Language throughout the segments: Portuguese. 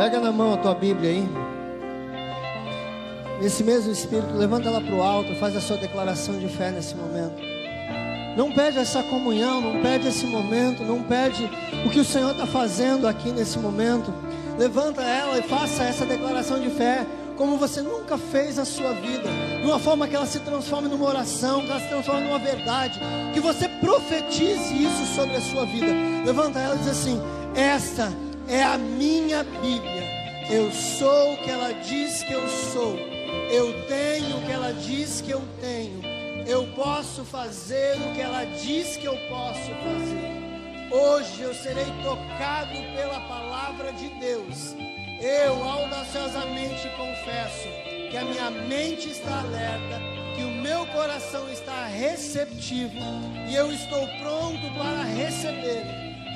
Pega na mão a tua Bíblia aí. Nesse mesmo espírito, levanta ela para o alto, faz a sua declaração de fé nesse momento. Não pede essa comunhão, não pede esse momento, não pede o que o Senhor está fazendo aqui nesse momento. Levanta ela e faça essa declaração de fé como você nunca fez a sua vida, de uma forma que ela se transforme numa oração, que ela se transforme numa verdade, que você profetize isso sobre a sua vida. Levanta ela e diz assim: Esta é a minha Bíblia. Eu sou o que ela diz que eu sou. Eu tenho o que ela diz que eu tenho. Eu posso fazer o que ela diz que eu posso fazer. Hoje eu serei tocado pela palavra de Deus eu audaciosamente confesso que a minha mente está alerta, que o meu coração está receptivo e eu estou pronto para receber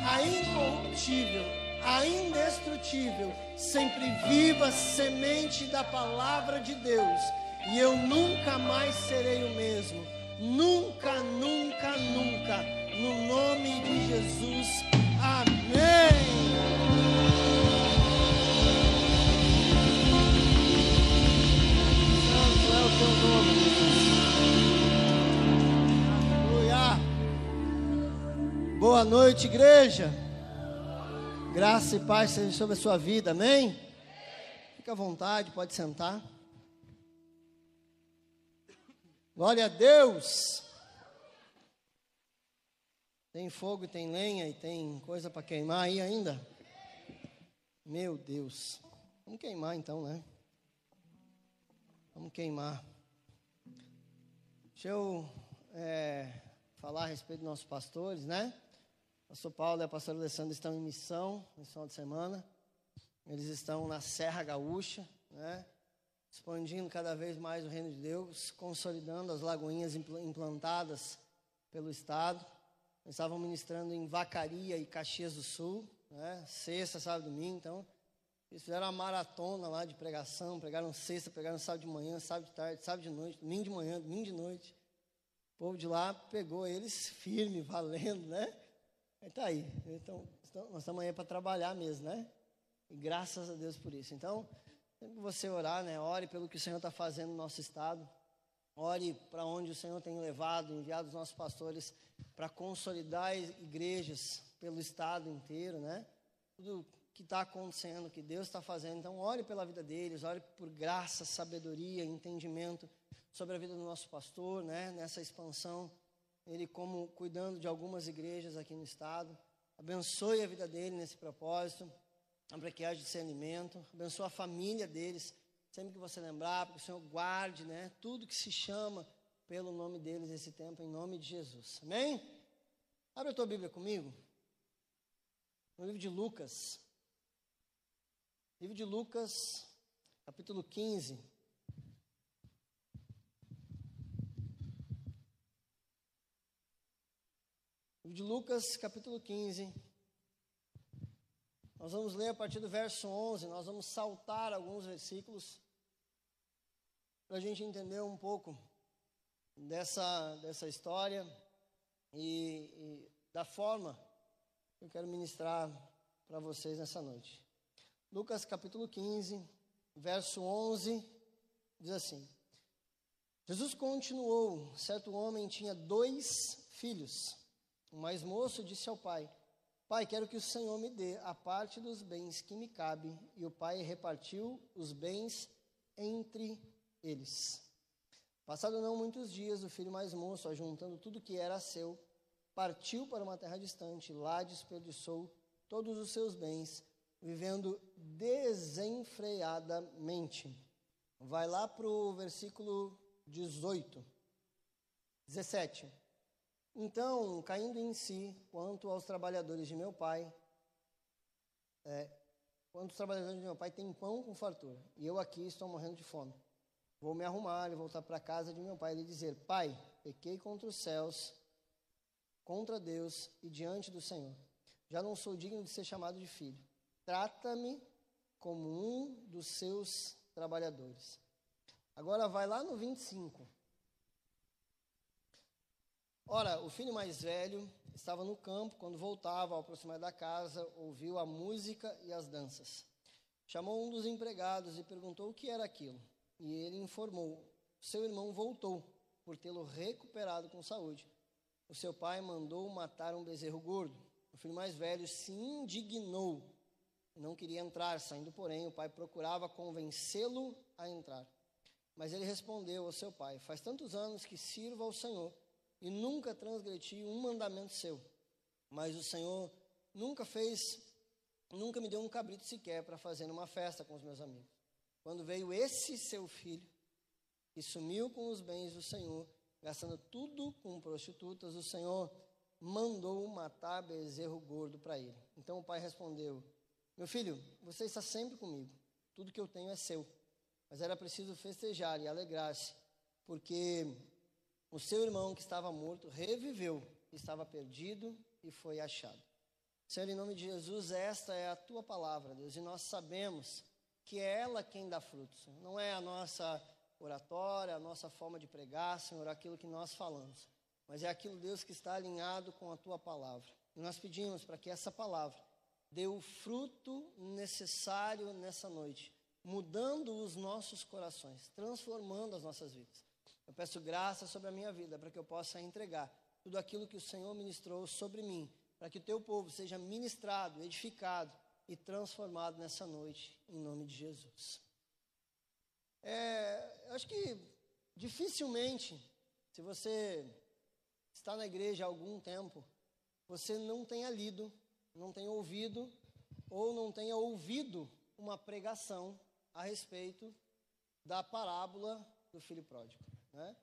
a incorruptível, a indestrutível, sempre viva semente da palavra de Deus. E eu nunca mais serei o mesmo. Nunca, nunca, nunca. No nome de Jesus. Amém. teu nome, Aleluia. Boa noite, igreja. Graça e paz sejam sobre a sua vida, amém? Fica à vontade, pode sentar. Glória a Deus. Tem fogo, tem lenha e tem coisa para queimar aí ainda? Meu Deus. Vamos queimar então, né? Vamos queimar. Deixa eu é, falar a respeito dos nossos pastores, né? Pastor Paulo e a pastora Alessandra estão em missão, missão de semana. Eles estão na Serra Gaúcha, né? Expandindo cada vez mais o reino de Deus, consolidando as lagoinhas implantadas pelo Estado. Eles estavam ministrando em Vacaria e Caxias do Sul, né? Sexta, sábado e domingo, então eles fizeram uma maratona lá de pregação, pregaram sexta, pregaram sábado de manhã, sábado de tarde, sábado de noite, domingo de manhã, domingo de noite. O povo de lá pegou eles firme, valendo, né? Está aí. Então, nós estamos aí para trabalhar mesmo, né? E graças a Deus por isso. Então, sempre que você orar, né? Ore pelo que o Senhor está fazendo no nosso estado. Ore para onde o Senhor tem levado, enviado os nossos pastores para consolidar igrejas pelo estado inteiro, né? Tudo que está acontecendo, que Deus está fazendo. Então, ore pela vida deles, ore por graça, sabedoria, entendimento sobre a vida do nosso pastor, né? Nessa expansão, ele como cuidando de algumas igrejas aqui no estado. Abençoe a vida dele nesse propósito, para que haja discernimento. Abençoe a família deles, sempre que você lembrar, para que o Senhor guarde, né? Tudo que se chama pelo nome deles esse tempo, em nome de Jesus. Amém? Abre a tua Bíblia comigo. No livro de Lucas, Livro de Lucas, capítulo 15. De Lucas, capítulo 15. Nós vamos ler a partir do verso 11. Nós vamos saltar alguns versículos para a gente entender um pouco dessa, dessa história e, e da forma que eu quero ministrar para vocês nessa noite. Lucas capítulo 15, verso 11, diz assim: Jesus continuou: certo homem tinha dois filhos. O mais moço disse ao pai: Pai, quero que o Senhor me dê a parte dos bens que me cabe. E o pai repartiu os bens entre eles. Passado não muitos dias, o filho mais moço, ajuntando tudo que era seu, partiu para uma terra distante, lá desperdiçou todos os seus bens vivendo desenfreadamente. Vai lá para o versículo 18, 17. Então, caindo em si, quanto aos trabalhadores de meu pai, é, quanto os trabalhadores de meu pai têm pão com fartura, e eu aqui estou morrendo de fome. Vou me arrumar e voltar para a casa de meu pai e dizer: Pai, pequei contra os céus, contra Deus e diante do Senhor. Já não sou digno de ser chamado de filho. Trata-me como um dos seus trabalhadores. Agora vai lá no 25. Ora, o filho mais velho estava no campo, quando voltava ao aproximar da casa, ouviu a música e as danças. chamou um dos empregados e perguntou o que era aquilo. E ele informou: seu irmão voltou, por tê-lo recuperado com saúde. O seu pai mandou matar um bezerro gordo. O filho mais velho se indignou e não queria entrar. Saindo, porém, o pai procurava convencê-lo a entrar. Mas ele respondeu ao seu pai: Faz tantos anos que sirvo ao Senhor e nunca transgredi um mandamento seu. Mas o Senhor nunca fez, nunca me deu um cabrito sequer para fazer numa festa com os meus amigos. Quando veio esse seu filho e sumiu com os bens do Senhor, gastando tudo com prostitutas, o Senhor mandou matar bezerro gordo para ele. Então o pai respondeu: Meu filho, você está sempre comigo, tudo que eu tenho é seu. Mas era preciso festejar e alegrar-se, porque o seu irmão que estava morto reviveu, estava perdido e foi achado. Senhor, em nome de Jesus, esta é a tua palavra, Deus, e nós sabemos que é ela quem dá frutos, não é a nossa oratória, a nossa forma de pregar, Senhor, aquilo que nós falamos, mas é aquilo, Deus, que está alinhado com a tua palavra. E nós pedimos para que essa palavra dê o fruto necessário nessa noite, mudando os nossos corações, transformando as nossas vidas. Eu peço graça sobre a minha vida para que eu possa entregar tudo aquilo que o Senhor ministrou sobre mim, para que o teu povo seja ministrado, edificado e transformado nessa noite, em nome de Jesus. É, acho que dificilmente, se você está na igreja há algum tempo, você não tenha lido, não tenha ouvido, ou não tenha ouvido uma pregação a respeito da parábola do filho pródigo. Né?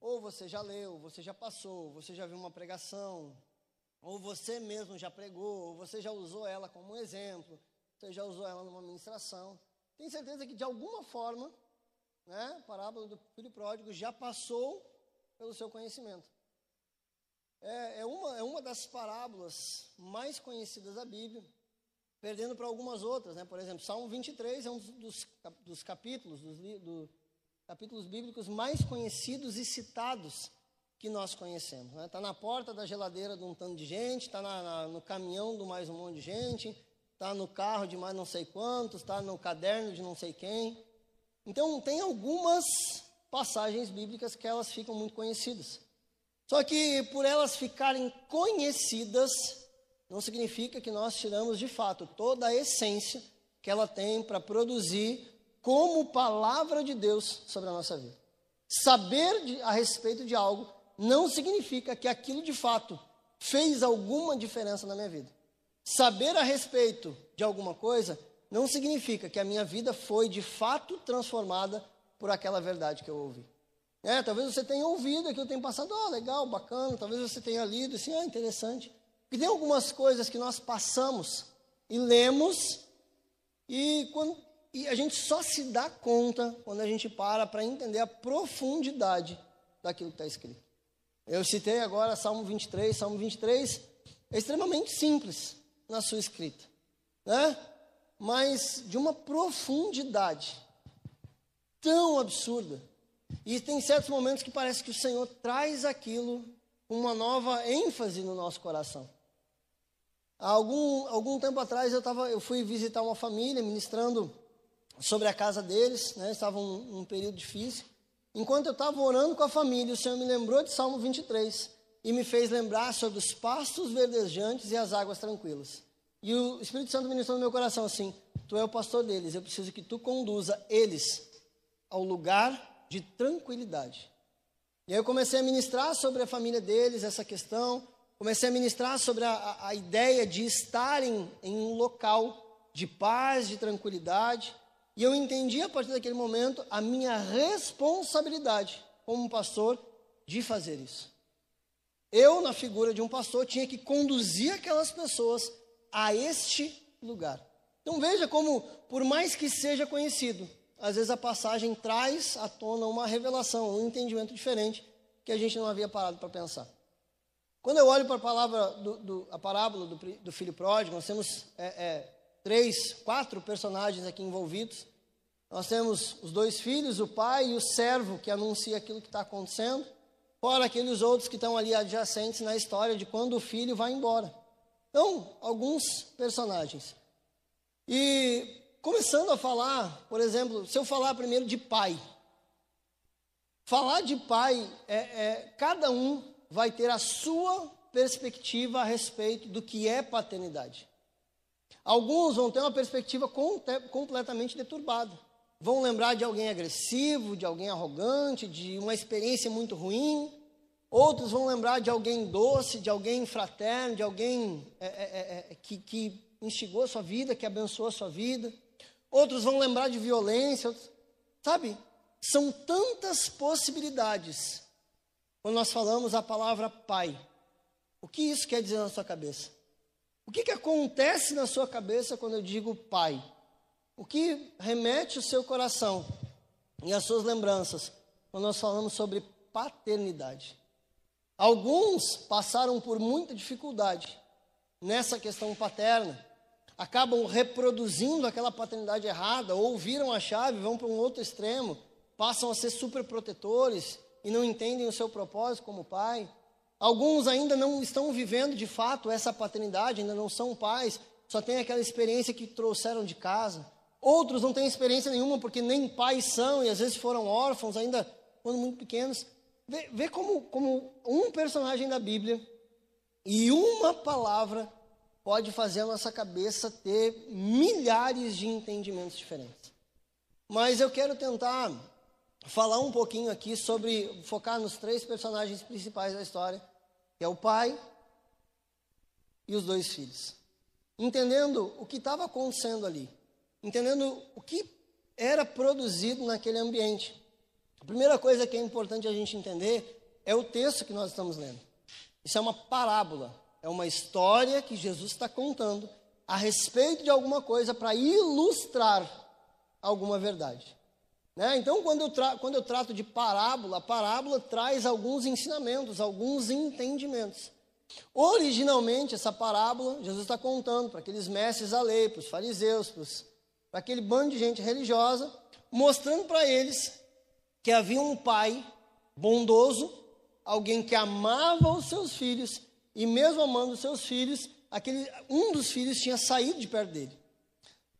Ou você já leu, você já passou, você já viu uma pregação, ou você mesmo já pregou, ou você já usou ela como exemplo, você já usou ela numa ministração. Tenho certeza que de alguma forma, né, a parábola do filho pródigo já passou pelo seu conhecimento. É, é, uma, é uma das parábolas mais conhecidas da Bíblia perdendo para algumas outras, né? Por exemplo, Salmo 23 é um dos, dos capítulos, dos do, capítulos bíblicos mais conhecidos e citados que nós conhecemos. Está né? Tá na porta da geladeira de um tanto de gente, está no caminhão de mais um monte de gente, está no carro de mais não sei quantos, está no caderno de não sei quem. Então, tem algumas passagens bíblicas que elas ficam muito conhecidas. Só que por elas ficarem conhecidas, não significa que nós tiramos de fato toda a essência que ela tem para produzir como palavra de Deus sobre a nossa vida. Saber de, a respeito de algo não significa que aquilo de fato fez alguma diferença na minha vida. Saber a respeito de alguma coisa não significa que a minha vida foi de fato transformada por aquela verdade que eu ouvi. É, talvez você tenha ouvido aquilo, tenha passado, oh, legal, bacana, talvez você tenha lido, assim, ah, interessante. E tem algumas coisas que nós passamos e lemos, e, quando, e a gente só se dá conta quando a gente para para entender a profundidade daquilo que está escrito. Eu citei agora Salmo 23, Salmo 23 é extremamente simples na sua escrita, né? mas de uma profundidade tão absurda. E tem certos momentos que parece que o Senhor traz aquilo com uma nova ênfase no nosso coração. Há algum, algum tempo atrás eu, tava, eu fui visitar uma família, ministrando sobre a casa deles, né, estava um, um período difícil. Enquanto eu estava orando com a família, o Senhor me lembrou de Salmo 23 e me fez lembrar sobre os pastos verdejantes e as águas tranquilas. E o Espírito Santo ministrou no meu coração assim: Tu é o pastor deles, eu preciso que tu conduza eles ao lugar de tranquilidade. E aí eu comecei a ministrar sobre a família deles, essa questão, comecei a ministrar sobre a, a ideia de estarem em um local de paz, de tranquilidade, e eu entendi a partir daquele momento a minha responsabilidade como pastor de fazer isso. Eu, na figura de um pastor, tinha que conduzir aquelas pessoas a este lugar. Então veja como, por mais que seja conhecido, às vezes a passagem traz à tona uma revelação, um entendimento diferente que a gente não havia parado para pensar. Quando eu olho para a palavra do, do a parábola do, do, filho pródigo, nós temos é, é, três, quatro personagens aqui envolvidos. Nós temos os dois filhos, o pai e o servo que anuncia aquilo que está acontecendo, fora aqueles outros que estão ali adjacentes na história de quando o filho vai embora. Então, alguns personagens. E começando a falar, por exemplo, se eu falar primeiro de pai. Falar de pai, é, é, cada um vai ter a sua perspectiva a respeito do que é paternidade. Alguns vão ter uma perspectiva completamente deturbada. Vão lembrar de alguém agressivo, de alguém arrogante, de uma experiência muito ruim. Outros vão lembrar de alguém doce, de alguém fraterno, de alguém é, é, é, é que, que instigou a sua vida, que abençoou a sua vida. Outros vão lembrar de violência. Outros, sabe? São tantas possibilidades quando nós falamos a palavra pai. O que isso quer dizer na sua cabeça? O que, que acontece na sua cabeça quando eu digo pai? O que remete o seu coração e as suas lembranças quando nós falamos sobre paternidade? Alguns passaram por muita dificuldade nessa questão paterna, acabam reproduzindo aquela paternidade errada, ou viram a chave, vão para um outro extremo, passam a ser super protetores e não entendem o seu propósito como pai. Alguns ainda não estão vivendo de fato essa paternidade, ainda não são pais, só têm aquela experiência que trouxeram de casa. Outros não têm experiência nenhuma porque nem pais são e às vezes foram órfãos ainda quando muito pequenos. Vê, vê como, como um personagem da Bíblia e uma palavra pode fazer a nossa cabeça ter milhares de entendimentos diferentes. Mas eu quero tentar falar um pouquinho aqui sobre focar nos três personagens principais da história, que é o pai e os dois filhos. Entendendo o que estava acontecendo ali, entendendo o que era produzido naquele ambiente. A primeira coisa que é importante a gente entender é o texto que nós estamos lendo. Isso é uma parábola, é uma história que Jesus está contando a respeito de alguma coisa para ilustrar alguma verdade. Né? Então, quando eu, quando eu trato de parábola, a parábola traz alguns ensinamentos, alguns entendimentos. Originalmente, essa parábola, Jesus está contando para aqueles mestres da lei, para os fariseus, para aquele bando de gente religiosa, mostrando para eles que havia um pai bondoso, alguém que amava os seus filhos e mesmo amando os seus filhos, aquele, um dos filhos tinha saído de perto dele.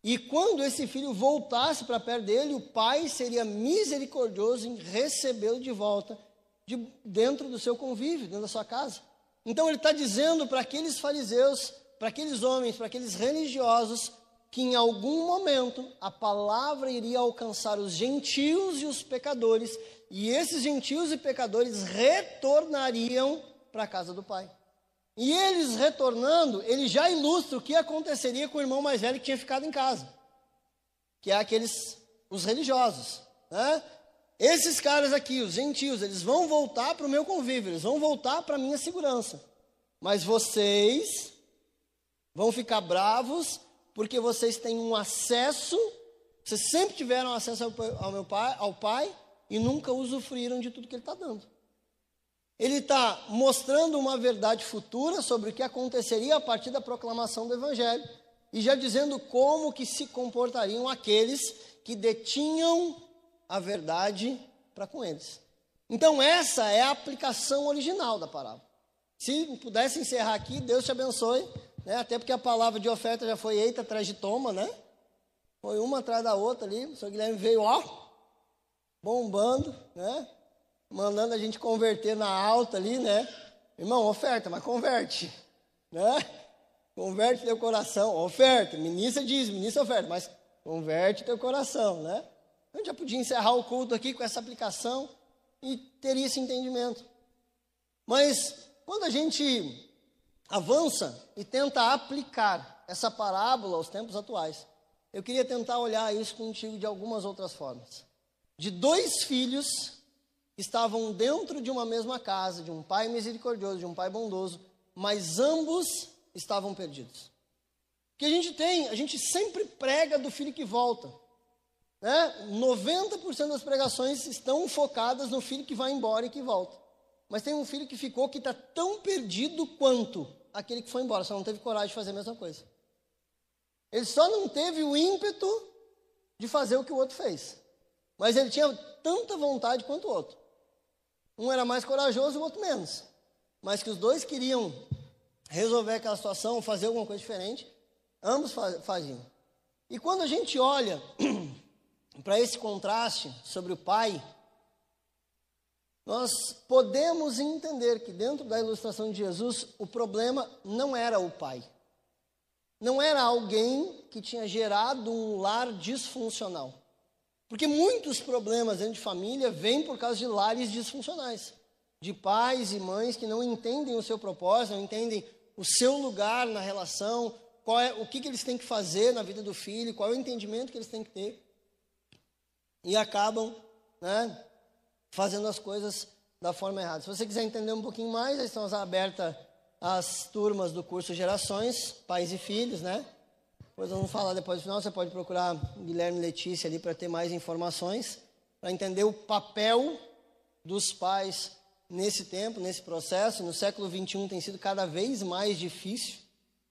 E quando esse filho voltasse para perto dele, o pai seria misericordioso em recebê-lo de volta de dentro do seu convívio, dentro da sua casa. Então ele está dizendo para aqueles fariseus, para aqueles homens, para aqueles religiosos, que em algum momento a palavra iria alcançar os gentios e os pecadores, e esses gentios e pecadores retornariam para a casa do Pai. E eles retornando, ele já ilustra o que aconteceria com o irmão mais velho que tinha ficado em casa, que é aqueles, os religiosos. Né? Esses caras aqui, os gentios, eles vão voltar para o meu convívio, eles vão voltar para a minha segurança. Mas vocês vão ficar bravos porque vocês têm um acesso, vocês sempre tiveram acesso ao, ao meu pai, ao pai e nunca usufruíram de tudo que ele está dando. Ele está mostrando uma verdade futura sobre o que aconteceria a partir da proclamação do Evangelho e já dizendo como que se comportariam aqueles que detinham a verdade para com eles. Então essa é a aplicação original da palavra. Se pudesse encerrar aqui, Deus te abençoe, né? até porque a palavra de oferta já foi eita atrás de toma, né? Foi uma atrás da outra ali, o senhor Guilherme veio, ó, bombando, né? Mandando a gente converter na alta ali, né? Irmão, oferta, mas converte, né? Converte teu coração, oferta, ministra diz, ministra oferta, mas converte teu coração, né? Gente já podia encerrar o culto aqui com essa aplicação e teria esse entendimento. Mas quando a gente avança e tenta aplicar essa parábola aos tempos atuais, eu queria tentar olhar isso contigo de algumas outras formas. De dois filhos estavam dentro de uma mesma casa, de um pai misericordioso, de um pai bondoso, mas ambos estavam perdidos. Que a gente tem, a gente sempre prega do filho que volta. Né? 90% das pregações estão focadas no filho que vai embora e que volta. Mas tem um filho que ficou que está tão perdido quanto aquele que foi embora, só não teve coragem de fazer a mesma coisa. Ele só não teve o ímpeto de fazer o que o outro fez. Mas ele tinha tanta vontade quanto o outro. Um era mais corajoso e o outro menos. Mas que os dois queriam resolver aquela situação, fazer alguma coisa diferente, ambos faziam. E quando a gente olha para esse contraste sobre o pai, nós podemos entender que dentro da ilustração de Jesus, o problema não era o pai. Não era alguém que tinha gerado um lar disfuncional. Porque muitos problemas dentro de família vêm por causa de lares disfuncionais. De pais e mães que não entendem o seu propósito, não entendem o seu lugar na relação, qual é, o que, que eles têm que fazer na vida do filho, qual é o entendimento que eles têm que ter. E acabam né, fazendo as coisas da forma errada. Se você quiser entender um pouquinho mais, estamos abertas as turmas do curso Gerações, Pais e Filhos, né? Depois vamos falar depois do final, você pode procurar Guilherme Letícia ali para ter mais informações, para entender o papel dos pais nesse tempo, nesse processo. No século 21 tem sido cada vez mais difícil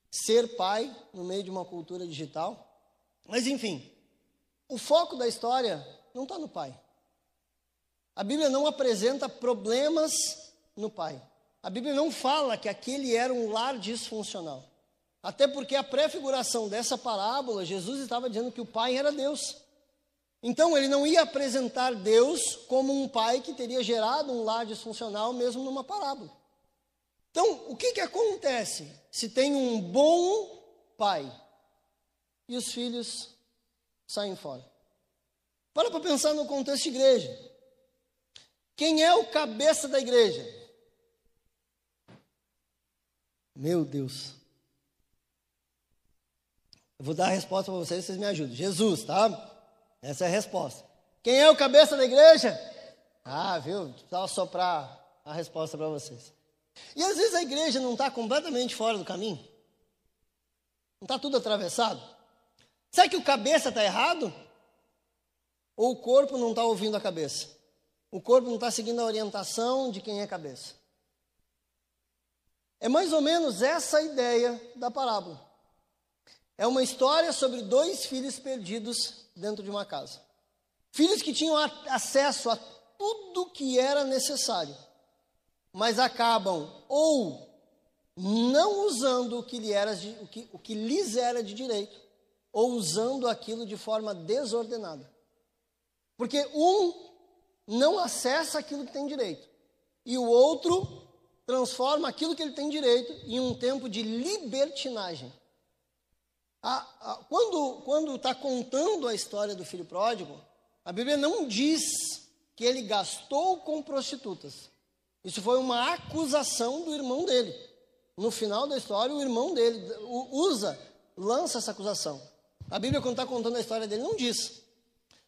ser pai no meio de uma cultura digital. Mas enfim, o foco da história não está no pai. A Bíblia não apresenta problemas no pai. A Bíblia não fala que aquele era um lar disfuncional. Até porque a prefiguração dessa parábola, Jesus estava dizendo que o pai era Deus. Então ele não ia apresentar Deus como um pai que teria gerado um lar disfuncional mesmo numa parábola. Então, o que, que acontece se tem um bom pai e os filhos saem fora? Para para pensar no contexto de igreja. Quem é o cabeça da igreja? Meu Deus. Vou dar a resposta para vocês, vocês me ajudam. Jesus, tá? Essa é a resposta. Quem é o cabeça da igreja? Ah, viu? Precisava soprar a resposta para vocês. E às vezes a igreja não está completamente fora do caminho. Não está tudo atravessado. Será que o cabeça está errado? Ou o corpo não está ouvindo a cabeça? O corpo não está seguindo a orientação de quem é cabeça. É mais ou menos essa a ideia da parábola. É uma história sobre dois filhos perdidos dentro de uma casa. Filhos que tinham acesso a tudo que era necessário, mas acabam ou não usando o que, lhe era de, o, que, o que lhes era de direito, ou usando aquilo de forma desordenada. Porque um não acessa aquilo que tem direito. E o outro transforma aquilo que ele tem direito em um tempo de libertinagem. A, a, quando está contando a história do filho pródigo, a Bíblia não diz que ele gastou com prostitutas. Isso foi uma acusação do irmão dele. No final da história, o irmão dele usa, lança essa acusação. A Bíblia, quando está contando a história dele, não diz.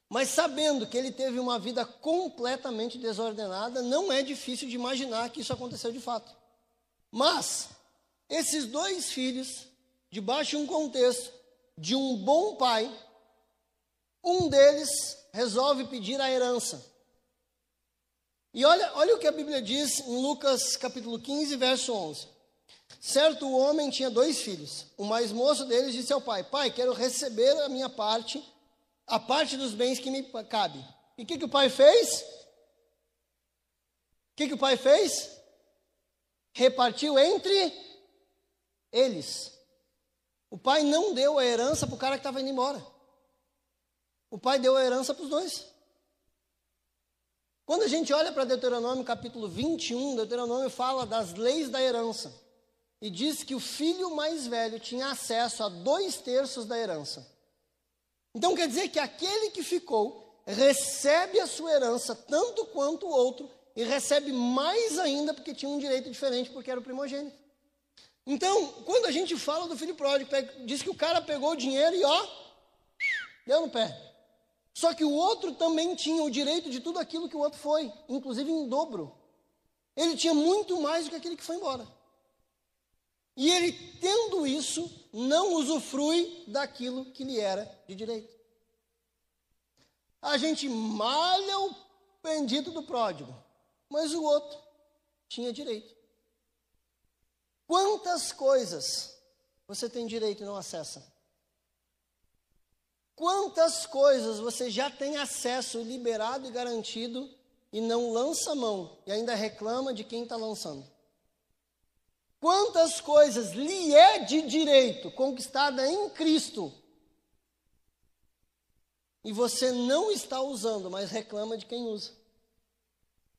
Mas sabendo que ele teve uma vida completamente desordenada, não é difícil de imaginar que isso aconteceu de fato. Mas, esses dois filhos, debaixo de um contexto de um bom pai, um deles resolve pedir a herança. E olha, olha o que a Bíblia diz em Lucas capítulo 15, verso 11. Certo homem tinha dois filhos. O mais moço deles disse ao pai: Pai, quero receber a minha parte a parte dos bens que me cabe. E o que, que o pai fez? O que, que o pai fez? Repartiu entre eles. O pai não deu a herança para o cara que estava indo embora. O pai deu a herança para os dois. Quando a gente olha para Deuteronômio capítulo 21, Deuteronômio fala das leis da herança. E diz que o filho mais velho tinha acesso a dois terços da herança. Então quer dizer que aquele que ficou recebe a sua herança tanto quanto o outro e recebe mais ainda porque tinha um direito diferente porque era o primogênito. Então, quando a gente fala do filho pródigo, diz que o cara pegou o dinheiro e ó, deu no pé. Só que o outro também tinha o direito de tudo aquilo que o outro foi, inclusive em dobro. Ele tinha muito mais do que aquele que foi embora. E ele, tendo isso, não usufrui daquilo que lhe era de direito. A gente malha o bendito do pródigo, mas o outro tinha direito. Quantas coisas você tem direito e não acessa? Quantas coisas você já tem acesso liberado e garantido e não lança mão e ainda reclama de quem está lançando? Quantas coisas lhe é de direito conquistada em Cristo e você não está usando, mas reclama de quem usa.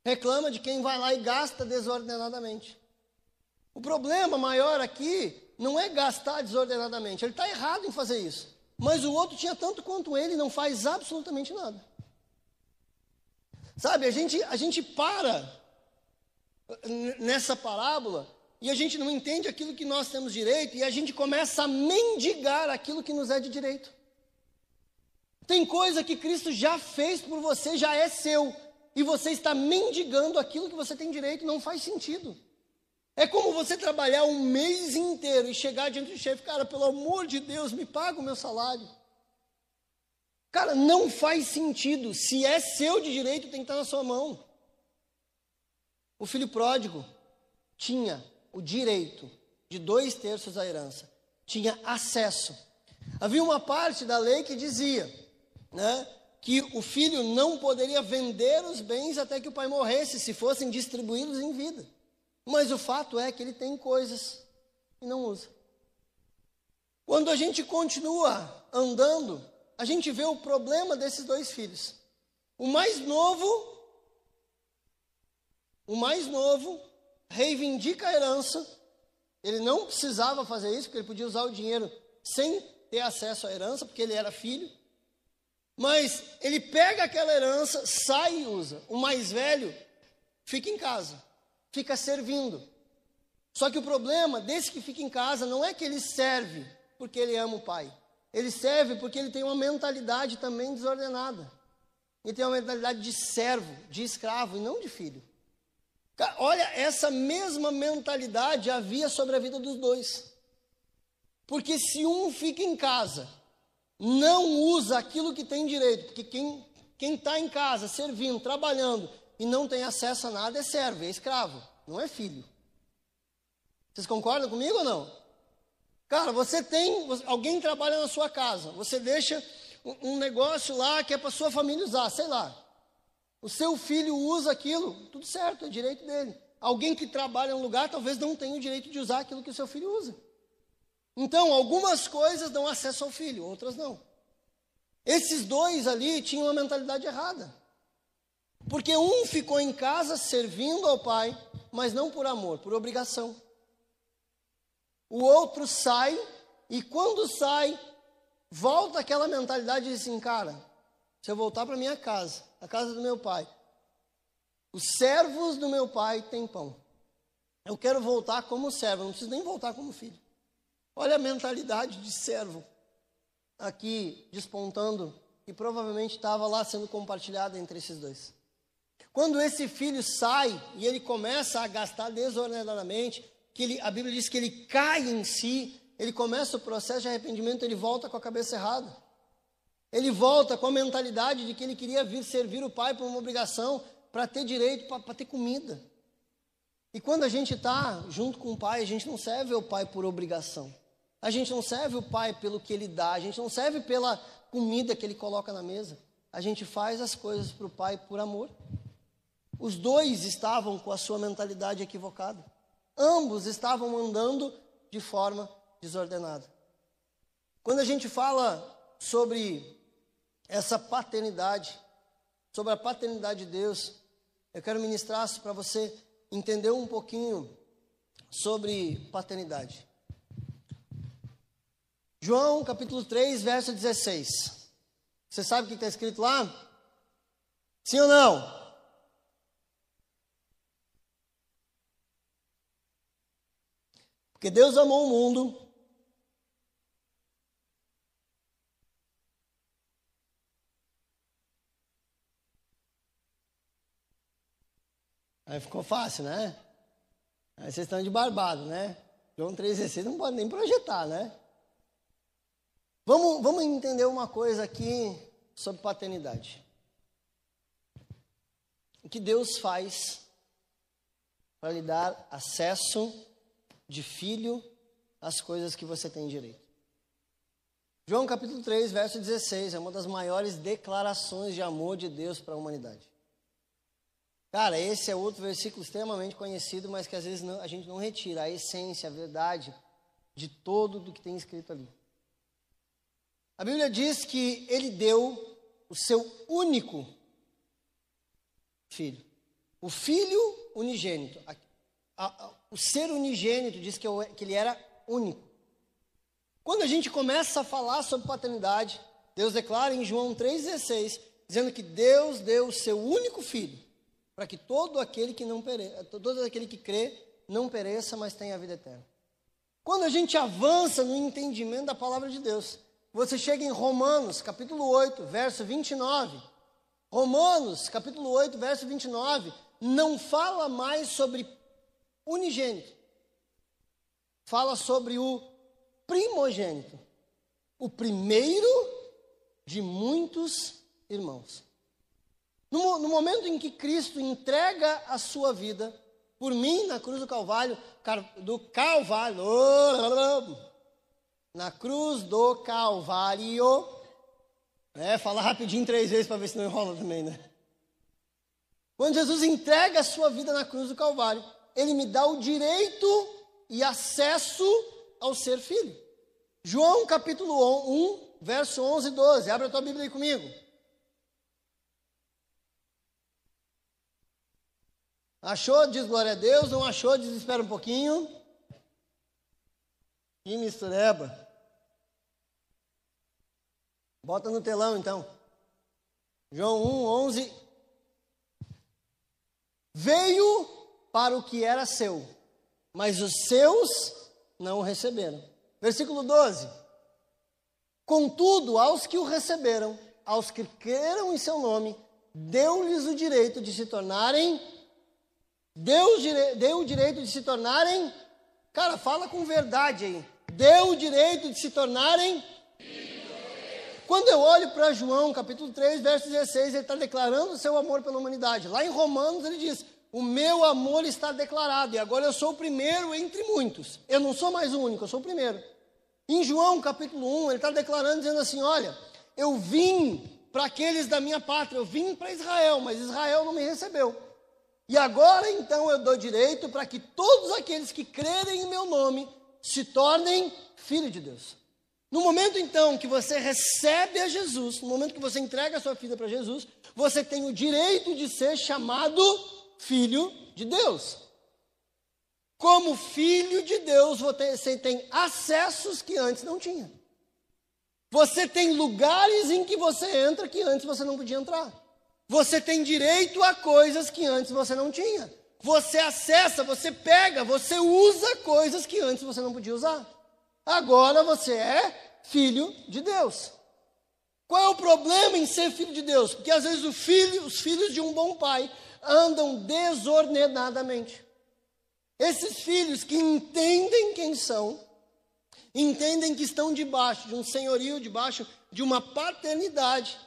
Reclama de quem vai lá e gasta desordenadamente. O problema maior aqui não é gastar desordenadamente, ele está errado em fazer isso. Mas o outro tinha tanto quanto ele não faz absolutamente nada. Sabe, a gente, a gente para nessa parábola e a gente não entende aquilo que nós temos direito e a gente começa a mendigar aquilo que nos é de direito. Tem coisa que Cristo já fez por você, já é seu, e você está mendigando aquilo que você tem direito, não faz sentido. É como você trabalhar um mês inteiro e chegar diante do chefe, cara, pelo amor de Deus, me paga o meu salário. Cara, não faz sentido. Se é seu de direito, tem que estar na sua mão. O filho pródigo tinha o direito de dois terços da herança, tinha acesso. Havia uma parte da lei que dizia né, que o filho não poderia vender os bens até que o pai morresse, se fossem distribuídos em vida. Mas o fato é que ele tem coisas e não usa. Quando a gente continua andando, a gente vê o problema desses dois filhos. O mais novo, o mais novo reivindica a herança. Ele não precisava fazer isso, porque ele podia usar o dinheiro sem ter acesso à herança, porque ele era filho. Mas ele pega aquela herança, sai e usa. O mais velho fica em casa fica servindo. Só que o problema desse que fica em casa não é que ele serve porque ele ama o pai. Ele serve porque ele tem uma mentalidade também desordenada. Ele tem uma mentalidade de servo, de escravo e não de filho. Olha, essa mesma mentalidade havia sobre a vida dos dois. Porque se um fica em casa, não usa aquilo que tem direito, porque quem está em casa, servindo, trabalhando, e não tem acesso a nada é servo, é escravo, não é filho. Vocês concordam comigo ou não? Cara, você tem, alguém trabalha na sua casa, você deixa um negócio lá que é para sua família usar, sei lá. O seu filho usa aquilo, tudo certo, é direito dele. Alguém que trabalha em um lugar talvez não tenha o direito de usar aquilo que o seu filho usa. Então, algumas coisas dão acesso ao filho, outras não. Esses dois ali tinham uma mentalidade errada. Porque um ficou em casa servindo ao pai, mas não por amor, por obrigação. O outro sai, e quando sai, volta aquela mentalidade de assim, cara, se eu voltar para minha casa, a casa do meu pai, os servos do meu pai têm pão. Eu quero voltar como servo, não preciso nem voltar como filho. Olha a mentalidade de servo aqui despontando, e provavelmente estava lá sendo compartilhada entre esses dois. Quando esse filho sai e ele começa a gastar desordenadamente, que ele, a Bíblia diz que ele cai em si, ele começa o processo de arrependimento, ele volta com a cabeça errada. Ele volta com a mentalidade de que ele queria vir servir o pai por uma obrigação, para ter direito, para ter comida. E quando a gente está junto com o pai, a gente não serve o pai por obrigação. A gente não serve o pai pelo que ele dá, a gente não serve pela comida que ele coloca na mesa. A gente faz as coisas para o pai por amor. Os dois estavam com a sua mentalidade equivocada. Ambos estavam andando de forma desordenada. Quando a gente fala sobre essa paternidade, sobre a paternidade de Deus, eu quero ministrar para você entender um pouquinho sobre paternidade. João capítulo 3, verso 16. Você sabe o que está escrito lá? Sim ou não? Porque Deus amou o mundo. Aí ficou fácil, né? Aí vocês estão de barbado, né? João 3,16 não pode nem projetar, né? Vamos, vamos entender uma coisa aqui sobre paternidade. O que Deus faz para lhe dar acesso de filho as coisas que você tem direito. João capítulo 3, verso 16, é uma das maiores declarações de amor de Deus para a humanidade. Cara, esse é outro versículo extremamente conhecido, mas que às vezes não, a gente não retira a essência, a verdade de todo do que tem escrito ali. A Bíblia diz que ele deu o seu único filho. O filho unigênito. O ser unigênito diz que, eu, que ele era único. Quando a gente começa a falar sobre paternidade, Deus declara em João 3,16, dizendo que Deus deu o seu único filho, para que todo aquele que não pereça, todo aquele que crê não pereça, mas tenha a vida eterna. Quando a gente avança no entendimento da palavra de Deus, você chega em Romanos, capítulo 8, verso 29. Romanos, capítulo 8, verso 29, não fala mais sobre unigênito. Fala sobre o primogênito. O primeiro de muitos irmãos. No, no momento em que Cristo entrega a sua vida por mim na cruz do Calvário, do Calvário, na cruz do Calvário, é, fala rapidinho três vezes para ver se não enrola também, né? Quando Jesus entrega a sua vida na cruz do Calvário, ele me dá o direito e acesso ao ser filho. João capítulo 1, verso 11 e 12. Abre a tua Bíblia aí comigo. Achou? Diz glória a Deus. Não achou? Desespera um pouquinho. E mistureba. Bota no telão então. João 1, 11. Veio para o que era seu, mas os seus não o receberam. Versículo 12. Contudo, aos que o receberam, aos que creram em seu nome, deu-lhes o direito de se tornarem Deu, deu o direito de se tornarem, cara, fala com verdade aí. Deu o direito de se tornarem. Quando eu olho para João, capítulo 3, verso 16, ele está declarando o seu amor pela humanidade. Lá em Romanos ele diz: O meu amor está declarado, e agora eu sou o primeiro entre muitos. Eu não sou mais o único, eu sou o primeiro. Em João, capítulo 1, ele está declarando, dizendo assim: Olha, eu vim para aqueles da minha pátria, eu vim para Israel, mas Israel não me recebeu. E agora então eu dou direito para que todos aqueles que crerem em meu nome se tornem filhos de Deus. No momento então que você recebe a Jesus, no momento que você entrega a sua vida para Jesus, você tem o direito de ser chamado filho de Deus. Como filho de Deus, você tem acessos que antes não tinha. Você tem lugares em que você entra que antes você não podia entrar. Você tem direito a coisas que antes você não tinha. Você acessa, você pega, você usa coisas que antes você não podia usar. Agora você é filho de Deus. Qual é o problema em ser filho de Deus? Porque às vezes filho, os filhos de um bom pai andam desordenadamente. Esses filhos que entendem quem são, entendem que estão debaixo de um senhorio, debaixo de uma paternidade,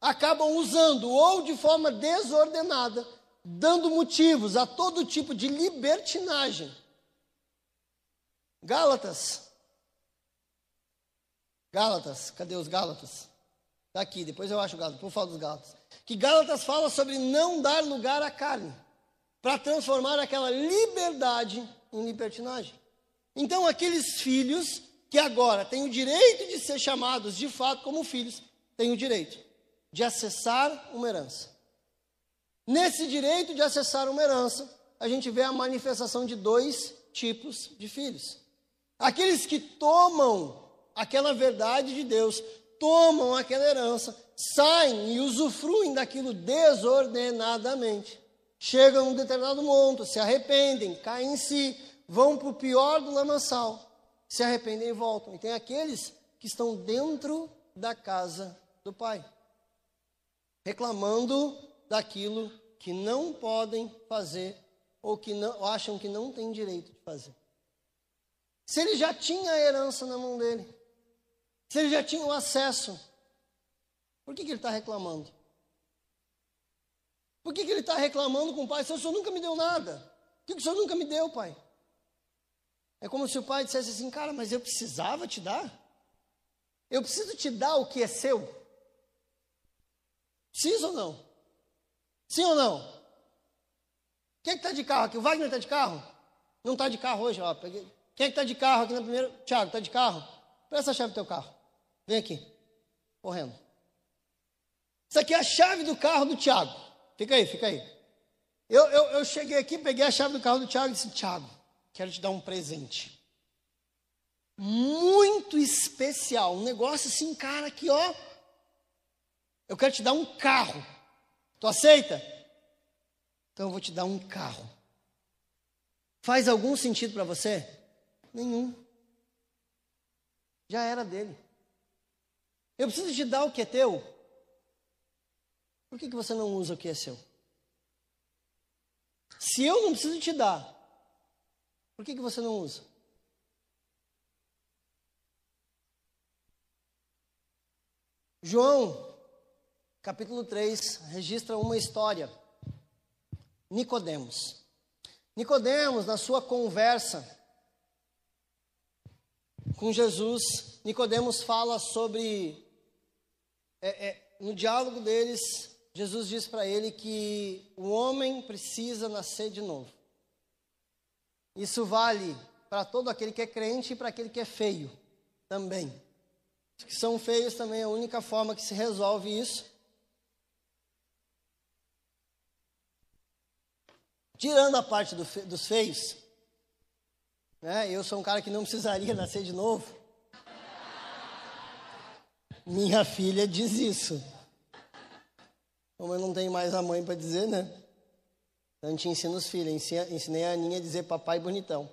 acabam usando ou de forma desordenada, dando motivos a todo tipo de libertinagem. Gálatas. Gálatas, cadê os Gálatas? Está aqui, depois eu acho o Gálatas, por favor dos Gálatas. Que Gálatas fala sobre não dar lugar à carne, para transformar aquela liberdade em libertinagem. Então, aqueles filhos que agora têm o direito de ser chamados de fato como filhos, têm o direito de acessar uma herança. Nesse direito de acessar uma herança, a gente vê a manifestação de dois tipos de filhos. Aqueles que tomam aquela verdade de Deus, tomam aquela herança, saem e usufruem daquilo desordenadamente. Chegam a um determinado monte, se arrependem, caem em si, vão para o pior do lamaçal, se arrependem e voltam. E tem aqueles que estão dentro da casa do Pai reclamando daquilo que não podem fazer ou que não, ou acham que não têm direito de fazer. Se ele já tinha a herança na mão dele, se ele já tinha o acesso, por que, que ele está reclamando? Por que, que ele está reclamando com o pai? O senhor nunca me deu nada. Por que, que o senhor nunca me deu, pai? É como se o pai dissesse assim, cara, mas eu precisava te dar. Eu preciso te dar o que é seu. Precisa ou não? Sim ou não? Quem é que está de carro aqui? O Wagner está de carro? Não está de carro hoje, ó. Peguei. Quem é que está de carro aqui na primeira? Tiago, está de carro? Presta a chave do teu carro. Vem aqui. Correndo. Isso aqui é a chave do carro do Tiago. Fica aí, fica aí. Eu, eu, eu cheguei aqui, peguei a chave do carro do Tiago e disse: Tiago, quero te dar um presente. Muito especial. Um negócio assim, cara, aqui, ó. Eu quero te dar um carro. Tu aceita? Então eu vou te dar um carro. Faz algum sentido para você? Nenhum. Já era dele. Eu preciso te dar o que é teu. Por que, que você não usa o que é seu? Se eu não preciso te dar, por que, que você não usa? João, capítulo 3, registra uma história. Nicodemos. Nicodemos, na sua conversa com Jesus, Nicodemos fala sobre é, é, no diálogo deles, Jesus diz para ele que o homem precisa nascer de novo. Isso vale para todo aquele que é crente e para aquele que é feio também. Os que são feios também é a única forma que se resolve isso. Tirando a parte do dos feios, né? eu sou um cara que não precisaria nascer de novo. Minha filha diz isso. Como eu não tenho mais a mãe para dizer, né? Então a gente ensina os filhos. Ensinei a Aninha a dizer papai bonitão.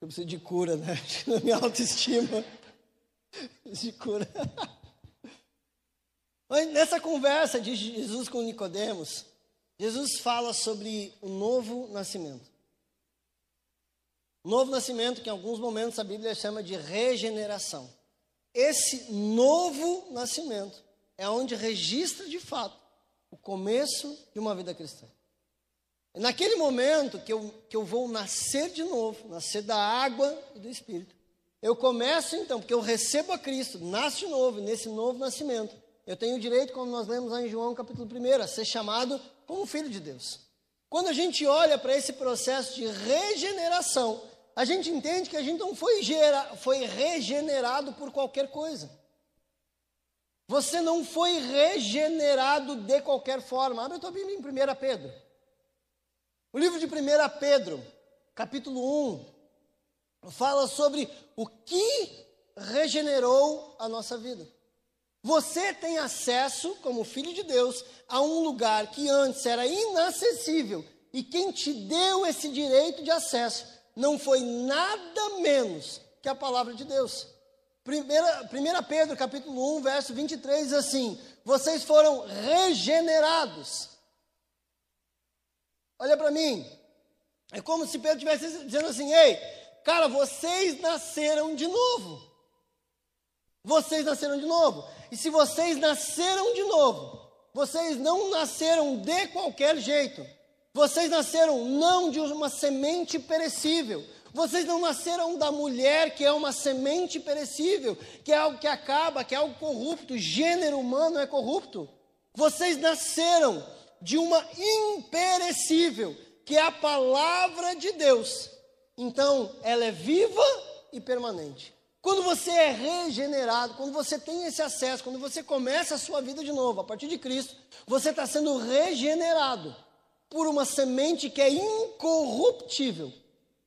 Eu preciso de cura, né? Na minha autoestima. de cura. Nessa conversa de Jesus com Nicodemos, Jesus fala sobre o novo nascimento. Novo nascimento que em alguns momentos a Bíblia chama de regeneração. Esse novo nascimento é onde registra de fato o começo de uma vida cristã. É naquele momento que eu, que eu vou nascer de novo, nascer da água e do Espírito. Eu começo então, porque eu recebo a Cristo, nasço de novo, nesse novo nascimento. Eu tenho o direito, como nós lemos lá em João capítulo 1, a ser chamado como filho de Deus. Quando a gente olha para esse processo de regeneração, a gente entende que a gente não foi, gera, foi regenerado por qualquer coisa. Você não foi regenerado de qualquer forma. Abre a tua Bíblia em 1 Pedro. O livro de 1 Pedro, capítulo 1, fala sobre o que regenerou a nossa vida. Você tem acesso, como filho de Deus, a um lugar que antes era inacessível. E quem te deu esse direito de acesso não foi nada menos que a palavra de Deus. 1 Pedro capítulo 1, verso 23 diz assim: Vocês foram regenerados. Olha para mim. É como se Pedro estivesse dizendo assim: Ei, cara, vocês nasceram de novo. Vocês nasceram de novo. E se vocês nasceram de novo, vocês não nasceram de qualquer jeito. Vocês nasceram não de uma semente perecível. Vocês não nasceram da mulher que é uma semente perecível, que é algo que acaba, que é algo corrupto. Gênero humano é corrupto. Vocês nasceram de uma imperecível, que é a palavra de Deus. Então, ela é viva e permanente. Quando você é regenerado, quando você tem esse acesso, quando você começa a sua vida de novo, a partir de Cristo, você está sendo regenerado por uma semente que é incorruptível.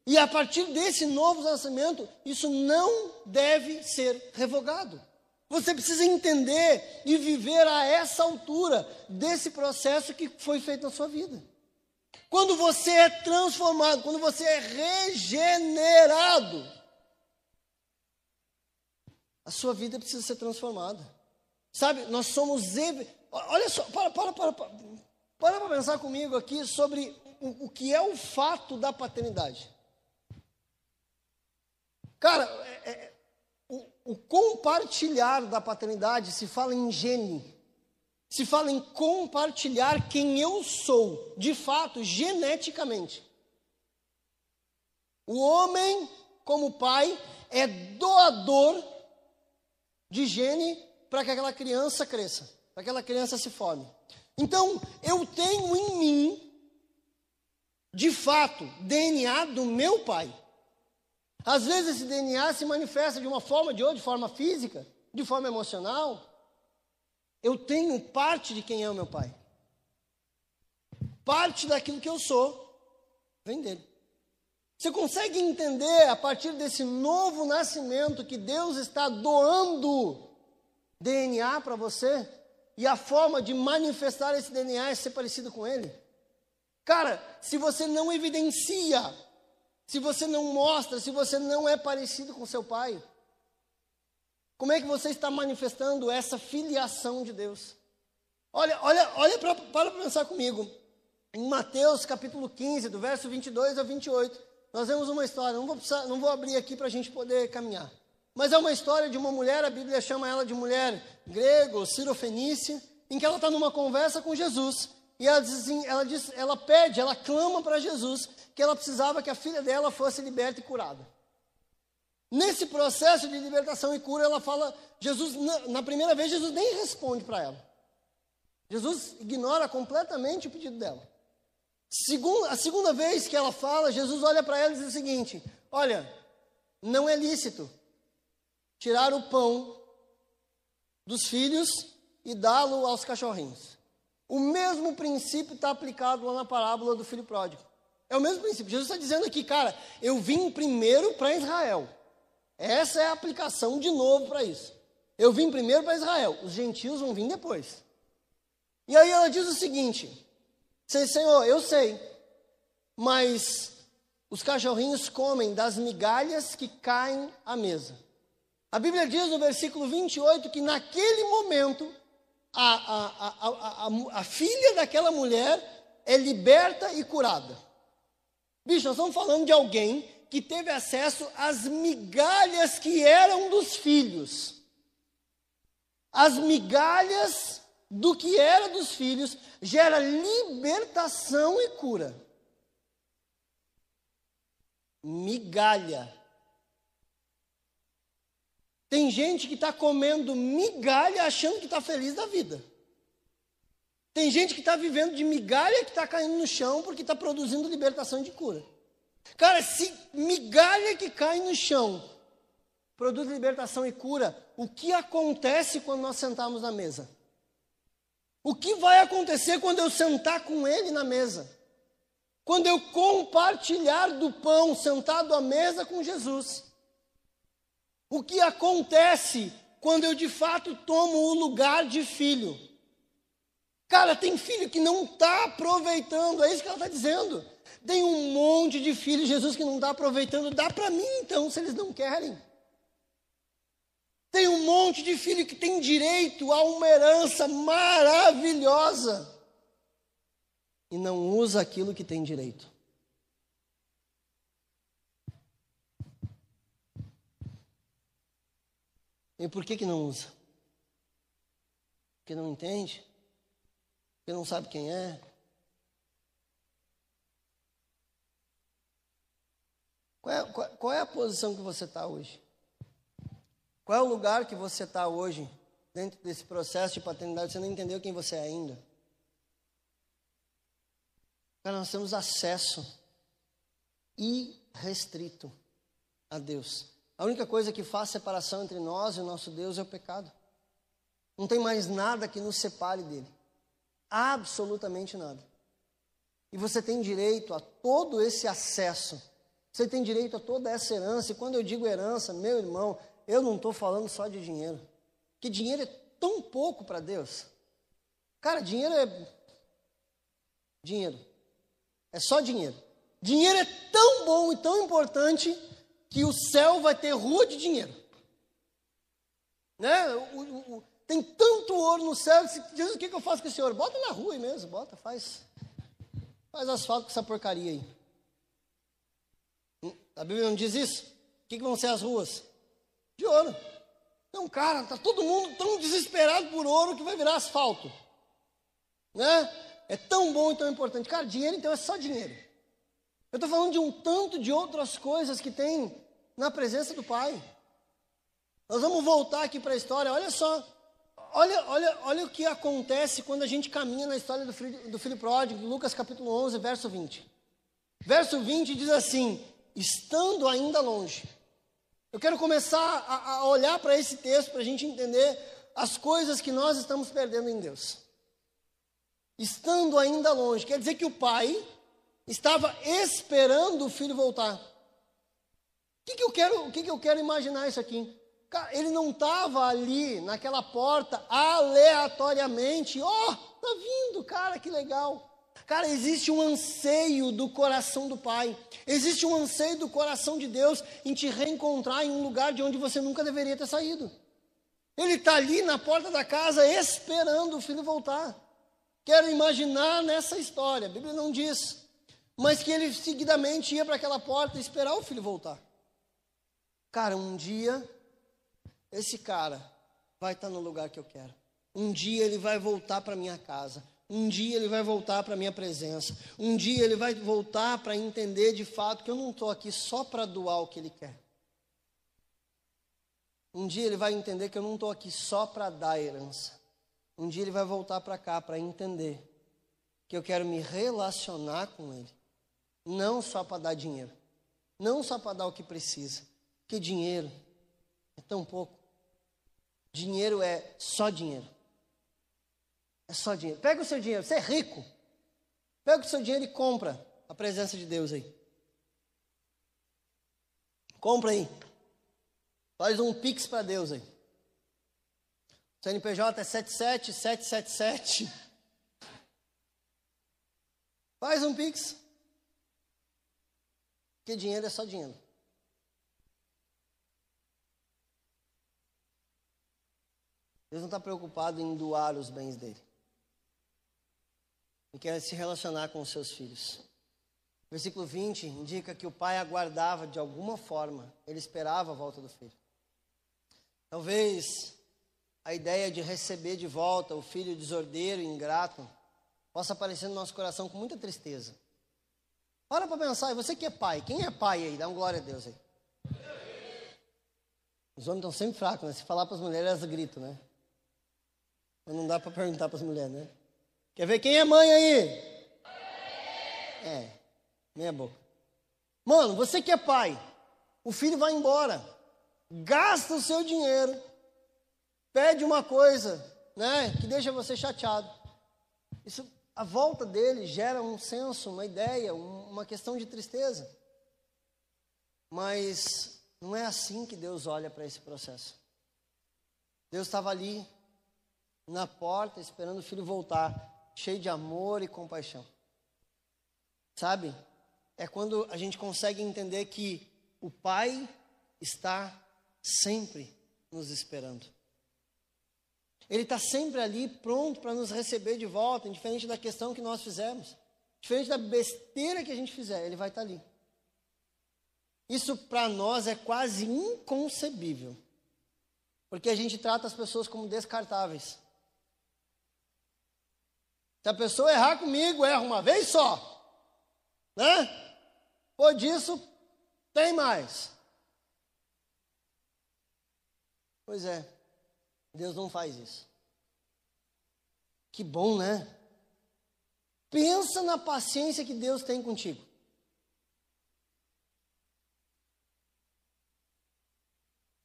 E a partir desse novo nascimento, isso não deve ser revogado. Você precisa entender e viver a essa altura desse processo que foi feito na sua vida. Quando você é transformado, quando você é regenerado, a sua vida precisa ser transformada. Sabe, nós somos. Olha só, para, para, para, para. Para para pensar comigo aqui sobre o, o, que é o fato da paternidade. Cara, é, é, o, o compartilhar da paternidade se fala em gene. Se fala em compartilhar quem eu sou, de fato, geneticamente. O homem, como pai, é doador de gene para que aquela criança cresça, para que aquela criança se forme. Então, eu tenho em mim, de fato, DNA do meu pai. Às vezes esse DNA se manifesta de uma forma de outra, de forma física, de forma emocional, eu tenho parte de quem é o meu pai. Parte daquilo que eu sou vem dele. Você consegue entender a partir desse novo nascimento que Deus está doando DNA para você? E a forma de manifestar esse DNA é ser parecido com ele? Cara, se você não evidencia, se você não mostra, se você não é parecido com seu pai, como é que você está manifestando essa filiação de Deus? Olha, olha, olha pra, para pensar comigo. Em Mateus capítulo 15, do verso 22 ao 28, nós vemos uma história. Não vou, precisar, não vou abrir aqui para a gente poder caminhar. Mas é uma história de uma mulher, a Bíblia chama ela de mulher grego, cirofenícia, em que ela está numa conversa com Jesus. E ela, diz assim, ela, diz, ela pede, ela clama para Jesus que ela precisava que a filha dela fosse liberta e curada. Nesse processo de libertação e cura, ela fala, Jesus, na, na primeira vez, Jesus nem responde para ela. Jesus ignora completamente o pedido dela. Segunda, a segunda vez que ela fala, Jesus olha para ela e diz o seguinte: Olha, não é lícito tirar o pão dos filhos e dá-lo aos cachorrinhos. O mesmo princípio está aplicado lá na parábola do filho pródigo. É o mesmo princípio. Jesus está dizendo aqui, cara, eu vim primeiro para Israel. Essa é a aplicação de novo para isso. Eu vim primeiro para Israel, os gentios vão vir depois. E aí ela diz o seguinte: Senhor, eu sei, mas os cachorrinhos comem das migalhas que caem à mesa. A Bíblia diz no versículo 28 que naquele momento a, a, a, a, filha daquela mulher é liberta e curada. Bicho, nós estamos falando de alguém que teve acesso às migalhas que eram dos filhos. As migalhas do que era dos filhos gera libertação e cura. Migalha. Tem gente que está comendo migalha achando que está feliz da vida. Tem gente que está vivendo de migalha que está caindo no chão porque está produzindo libertação de cura. Cara, se migalha que cai no chão produz libertação e cura, o que acontece quando nós sentamos na mesa? O que vai acontecer quando eu sentar com ele na mesa? Quando eu compartilhar do pão sentado à mesa com Jesus? O que acontece quando eu de fato tomo o lugar de filho? Cara, tem filho que não está aproveitando, é isso que ela está dizendo. Tem um monte de filhos, Jesus, que não está aproveitando. Dá para mim então, se eles não querem. Tem um monte de filho que tem direito a uma herança maravilhosa e não usa aquilo que tem direito. E por que, que não usa? Porque não entende? Porque não sabe quem é? Qual é, qual, qual é a posição que você está hoje? Qual é o lugar que você está hoje, dentro desse processo de paternidade? Você não entendeu quem você é ainda. Cara, nós temos acesso irrestrito a Deus. A única coisa que faz separação entre nós e o nosso Deus é o pecado. Não tem mais nada que nos separe dele. Absolutamente nada. E você tem direito a todo esse acesso. Você tem direito a toda essa herança. E quando eu digo herança, meu irmão, eu não estou falando só de dinheiro. Que dinheiro é tão pouco para Deus. Cara, dinheiro é. Dinheiro. É só dinheiro. Dinheiro é tão bom e tão importante que o céu vai ter rua de dinheiro. Né? O, o, o, tem tanto ouro no céu. Diz o que, que eu faço com esse ouro? Bota na rua aí mesmo, bota, faz. Faz asfalto com essa porcaria aí. A Bíblia não diz isso? O que, que vão ser as ruas? de ouro. Então, cara, tá todo mundo tão desesperado por ouro que vai virar asfalto. Né? É tão bom e tão importante. Cara, dinheiro então é só dinheiro. Eu estou falando de um tanto de outras coisas que tem na presença do Pai. Nós vamos voltar aqui para a história. Olha só. Olha, olha, olha o que acontece quando a gente caminha na história do filho, do filho pródigo, Lucas capítulo 11, verso 20. Verso 20 diz assim: Estando ainda longe, Eu quero começar a, a olhar para esse texto para a gente entender as coisas que nós estamos perdendo em Deus. Estando ainda longe, quer dizer que o pai estava esperando o filho voltar. O que, que eu quero, o que, que eu quero imaginar isso aqui? Ele não estava ali naquela porta aleatoriamente. Ó, oh, tá vindo, cara, que legal. Cara, existe um anseio do coração do Pai. Existe um anseio do coração de Deus em te reencontrar em um lugar de onde você nunca deveria ter saído. Ele está ali na porta da casa esperando o filho voltar. Quero imaginar nessa história, a Bíblia não diz, mas que ele seguidamente ia para aquela porta esperar o filho voltar. Cara, um dia esse cara vai estar no lugar que eu quero. Um dia ele vai voltar para minha casa. Um dia ele vai voltar para minha presença. Um dia ele vai voltar para entender de fato que eu não estou aqui só para doar o que ele quer. Um dia ele vai entender que eu não estou aqui só para dar herança. Um dia ele vai voltar para cá para entender que eu quero me relacionar com ele. Não só para dar dinheiro. Não só para dar o que precisa. Porque dinheiro é tão pouco. Dinheiro é só dinheiro. É só dinheiro. Pega o seu dinheiro, você é rico. Pega o seu dinheiro e compra a presença de Deus aí. Compra aí. Faz um pix para Deus aí. CNPJ é 77777. Faz um pix. Porque dinheiro é só dinheiro. Deus não está preocupado em doar os bens dele. Ele quer se relacionar com os seus filhos. Versículo 20 indica que o pai aguardava de alguma forma, ele esperava a volta do filho. Talvez a ideia de receber de volta o filho desordeiro e ingrato possa aparecer no nosso coração com muita tristeza. Para para pensar, você que é pai, quem é pai aí? Dá um glória a Deus aí. Os homens estão sempre fracos, né? Se falar para as mulheres, elas gritam, né? Mas não dá para perguntar para as mulheres, né? Quer ver quem é mãe aí? É, meia boca. Mano, você que é pai, o filho vai embora, gasta o seu dinheiro, pede uma coisa, né, que deixa você chateado. Isso, a volta dele gera um senso, uma ideia, uma questão de tristeza. Mas não é assim que Deus olha para esse processo. Deus estava ali na porta, esperando o filho voltar, cheio de amor e compaixão. Sabe? É quando a gente consegue entender que o Pai está sempre nos esperando. Ele está sempre ali pronto para nos receber de volta, indiferente da questão que nós fizemos. Diferente da besteira que a gente fizer, ele vai estar tá ali. Isso para nós é quase inconcebível. Porque a gente trata as pessoas como descartáveis. Se a pessoa errar comigo, erra uma vez só. Né? Por disso, tem mais. Pois é, Deus não faz isso. Que bom, né? Pensa na paciência que Deus tem contigo.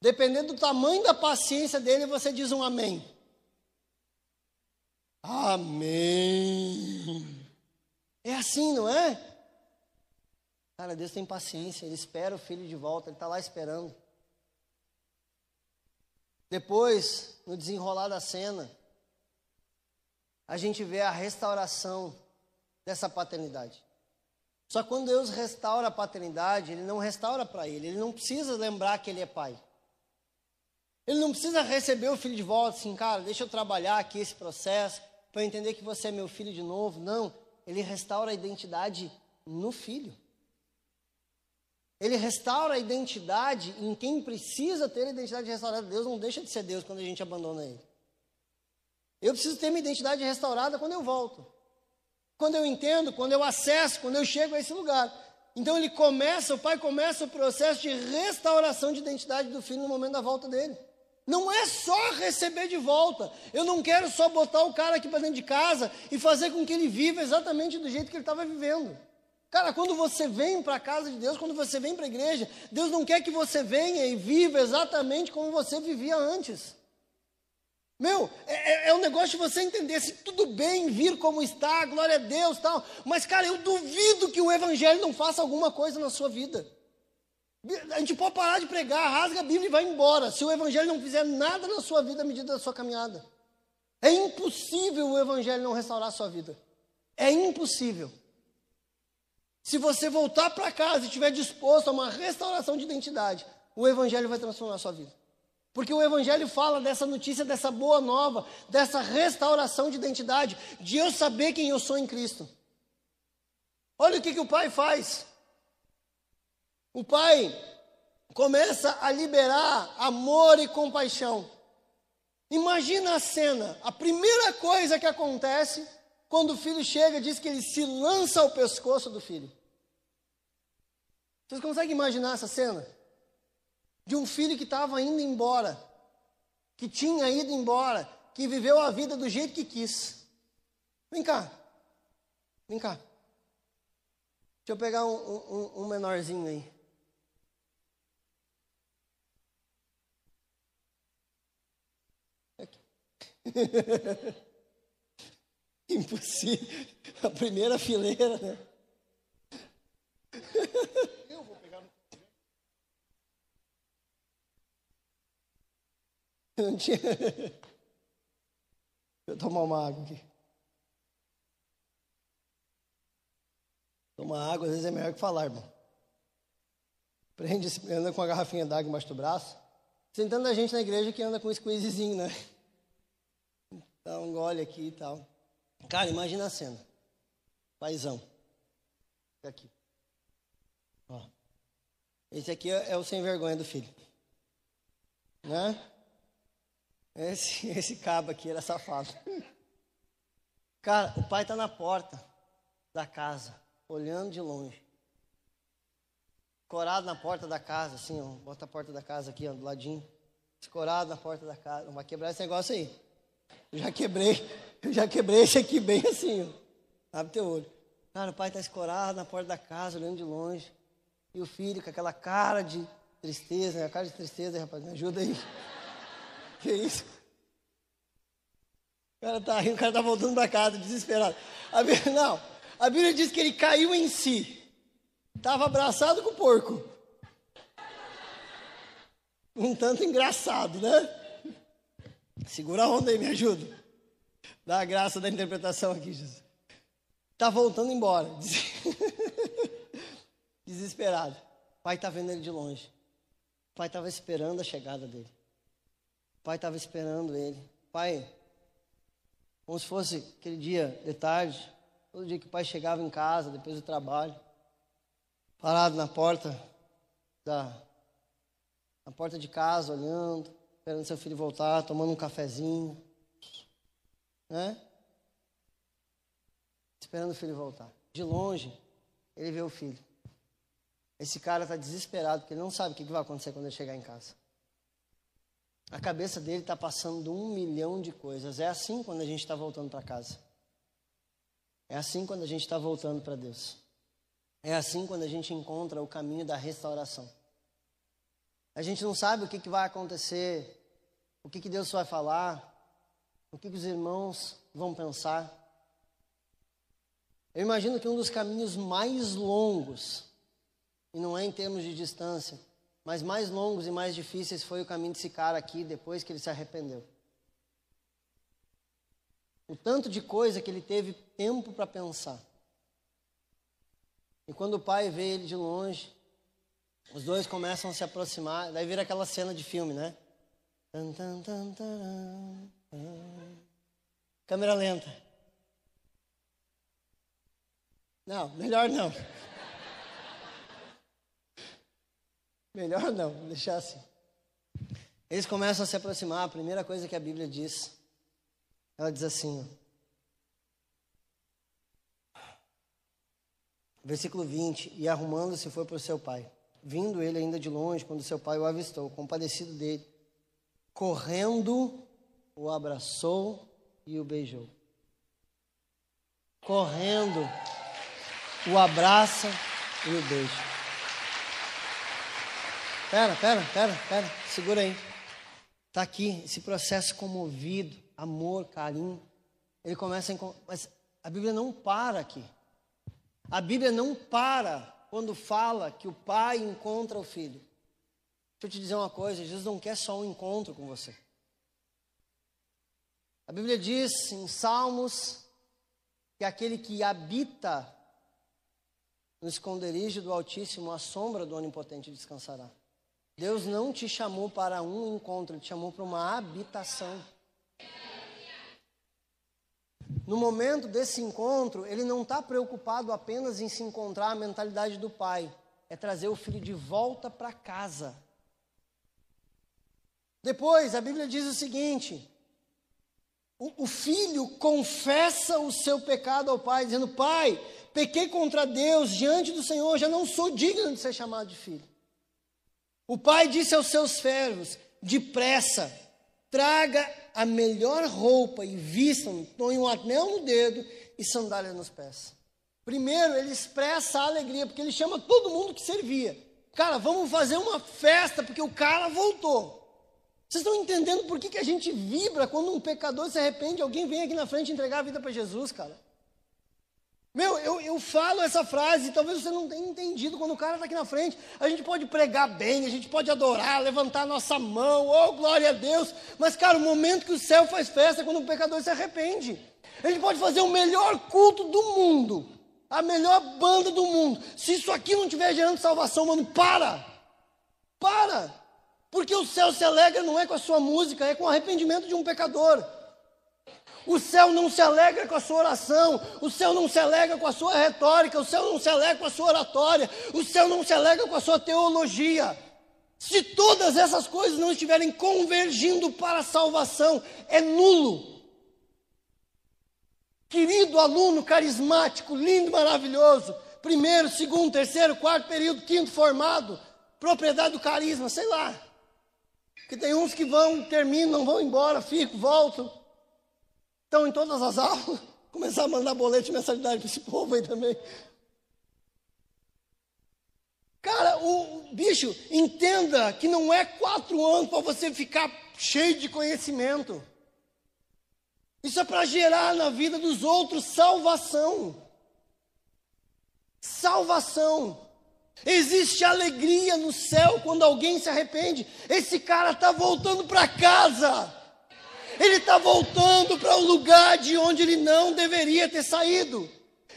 Dependendo do tamanho da paciência dele, você diz um amém. Amém. É assim, não é? Cara, Deus tem paciência, Ele espera o filho de volta, Ele está lá esperando. Depois, no desenrolar da cena, a gente vê a restauração dessa paternidade. Só quando Deus restaura a paternidade, Ele não restaura para Ele, Ele não precisa lembrar que Ele é pai. Ele não precisa receber o filho de volta, assim, cara, deixa eu trabalhar aqui esse processo, para entender que você é meu filho de novo. Não, ele restaura a identidade no filho. Ele restaura a identidade em quem precisa ter a identidade restaurada. Deus não deixa de ser Deus quando a gente abandona Ele. Eu preciso ter minha identidade restaurada quando eu volto. Quando eu entendo, quando eu acesso, quando eu chego a esse lugar. Então ele começa, o pai começa o processo de restauração de identidade do filho no momento da volta dele. Não é só receber de volta. Eu não quero só botar o cara aqui para dentro de casa e fazer com que ele viva exatamente do jeito que ele estava vivendo. Cara, quando você vem para a casa de Deus, quando você vem para a igreja, Deus não quer que você venha e viva exatamente como você vivia antes. Meu, é, é, é um negócio de você entender se tudo bem vir como está, glória a Deus tal. Mas, cara, eu duvido que o Evangelho não faça alguma coisa na sua vida. A gente pode parar de pregar, rasga a Bíblia e vai embora. Se o Evangelho não fizer nada na sua vida à medida da sua caminhada. É impossível o Evangelho não restaurar a sua vida. É impossível. Se você voltar para casa e estiver disposto a uma restauração de identidade, o Evangelho vai transformar a sua vida. Porque o Evangelho fala dessa notícia, dessa boa nova, dessa restauração de identidade, de eu saber quem eu sou em Cristo. Olha o que, que o Pai faz. O Pai começa a liberar amor e compaixão. Imagina a cena, a primeira coisa que acontece quando o filho chega, diz que ele se lança ao pescoço do filho. Vocês conseguem imaginar essa cena? De um filho que estava indo embora, que tinha ido embora, que viveu a vida do jeito que quis. Vem cá, vem cá. Deixa eu pegar um, um, um menorzinho aí. Aqui. Impossível. A primeira fileira, né? Eu vou pegar no. Não tinha. Deixa eu tomar uma água aqui. Tomar água às vezes é melhor que falar, irmão. Prende, anda com a garrafinha d'água embaixo do braço. Sentando a gente na igreja que anda com um squeezezinho, né? Dá um gole aqui e tal. Cara, imagina a cena. Paizão. Aqui. Ó. Esse aqui é, é o sem vergonha do filho. Né? Esse, esse cabo aqui era safado. Cara, o pai está na porta da casa, olhando de longe. Corado na porta da casa, assim, ó. Bota a porta da casa aqui, ó, do ladinho. Escorado na porta da casa. Não vai quebrar esse negócio aí. Já quebrei, eu já quebrei esse aqui bem assim, ó. Abre teu olho. Cara, o pai está escorado na porta da casa, olhando de longe. E o filho com aquela cara de tristeza, né? A cara de tristeza, rapaz, me ajuda aí. Que isso? O cara tá rindo, o cara tá voltando para casa, desesperado. A Bíblia, não, a Bíblia diz que ele caiu em si. Estava abraçado com o porco. Um tanto engraçado, né? Segura a onda aí, me ajuda. Dá a graça da interpretação aqui, Jesus. Está voltando embora. Desesperado. O pai está vendo ele de longe. O pai estava esperando a chegada dele. O pai estava esperando ele. Pai, como se fosse aquele dia de tarde, todo dia que o pai chegava em casa, depois do trabalho, parado na porta da na porta de casa, olhando, esperando seu filho voltar, tomando um cafezinho, né? Esperando o filho voltar. De longe, ele vê o filho. Esse cara está desesperado porque ele não sabe o que vai acontecer quando ele chegar em casa. A cabeça dele está passando um milhão de coisas. É assim quando a gente está voltando para casa. É assim quando a gente está voltando para Deus. É assim quando a gente encontra o caminho da restauração. A gente não sabe o que, que vai acontecer, o que, que Deus vai falar, o que, os irmãos vão pensar. Eu imagino que um dos caminhos mais longos, e não é em termos de distância, mas mais longos e mais difíceis foi o caminho desse cara aqui depois que ele se arrependeu. O tanto de coisa que ele teve tempo para pensar. E quando o pai vê ele de longe, os dois começam a se aproximar, daí vira aquela cena de filme, né? Câmera lenta. Não, melhor não. Melhor não, deixar assim. Eles começam a se aproximar, a primeira coisa que a Bíblia diz, ela diz assim, versículo 20: E arrumando-se foi para o seu pai. Vindo ele ainda de longe, quando seu pai o avistou, compadecido dele, correndo, o abraçou e o beijou. Correndo. o abraça e o beija. Pera, pera, pera, pera, segura aí. Está aqui esse processo comovido, amor, carinho. Ele começa a. Mas a Bíblia não para aqui. A Bíblia não para quando fala que o pai encontra o filho. Deixa eu te dizer uma coisa: Jesus não quer só um encontro com você. A Bíblia diz em Salmos que aquele que habita no esconderijo do Altíssimo, a sombra do Onipotente descansará. Deus não te chamou para um encontro, Ele te chamou para uma habitação. No momento desse encontro, ele não está preocupado apenas em se encontrar a mentalidade do pai, é trazer o filho de volta para casa. Depois, a Bíblia diz o seguinte: o, o filho confessa o seu pecado ao pai, dizendo: Pai, pequei contra Deus diante do Senhor, já não sou digno de ser chamado de filho. O pai disse aos seus servos: depressa, traga a melhor roupa e vistam, põe um anel no dedo e sandália nos pés. Primeiro, ele expressa a alegria, porque ele chama todo mundo que servia. Cara, vamos fazer uma festa, porque o cara voltou. Vocês estão entendendo por que, que a gente vibra quando um pecador se arrepende, alguém vem aqui na frente entregar a vida para Jesus, cara? Meu, eu, eu falo essa frase, talvez você não tenha entendido quando o cara está aqui na frente. A gente pode pregar bem, a gente pode adorar, levantar a nossa mão, oh glória a Deus. Mas, cara, o momento que o céu faz festa é quando o pecador se arrepende. A gente pode fazer o melhor culto do mundo, a melhor banda do mundo. Se isso aqui não estiver gerando salvação, mano, para! Para! Porque o céu se alegra não é com a sua música, é com o arrependimento de um pecador. O céu não se alegra com a sua oração, o céu não se alegra com a sua retórica, o céu não se alegra com a sua oratória, o céu não se alegra com a sua teologia. Se todas essas coisas não estiverem convergindo para a salvação, é nulo. Querido aluno carismático, lindo, maravilhoso, primeiro, segundo, terceiro, quarto período, quinto formado, propriedade do carisma, sei lá. Que tem uns que vão, terminam, vão embora, ficam, voltam. Então, em todas as aulas, começar a mandar boleto de mensalidade para esse povo aí também. Cara, o bicho, entenda que não é quatro anos para você ficar cheio de conhecimento. Isso é para gerar na vida dos outros salvação. Salvação. Existe alegria no céu quando alguém se arrepende. Esse cara está voltando para casa. Ele está voltando para o lugar de onde ele não deveria ter saído.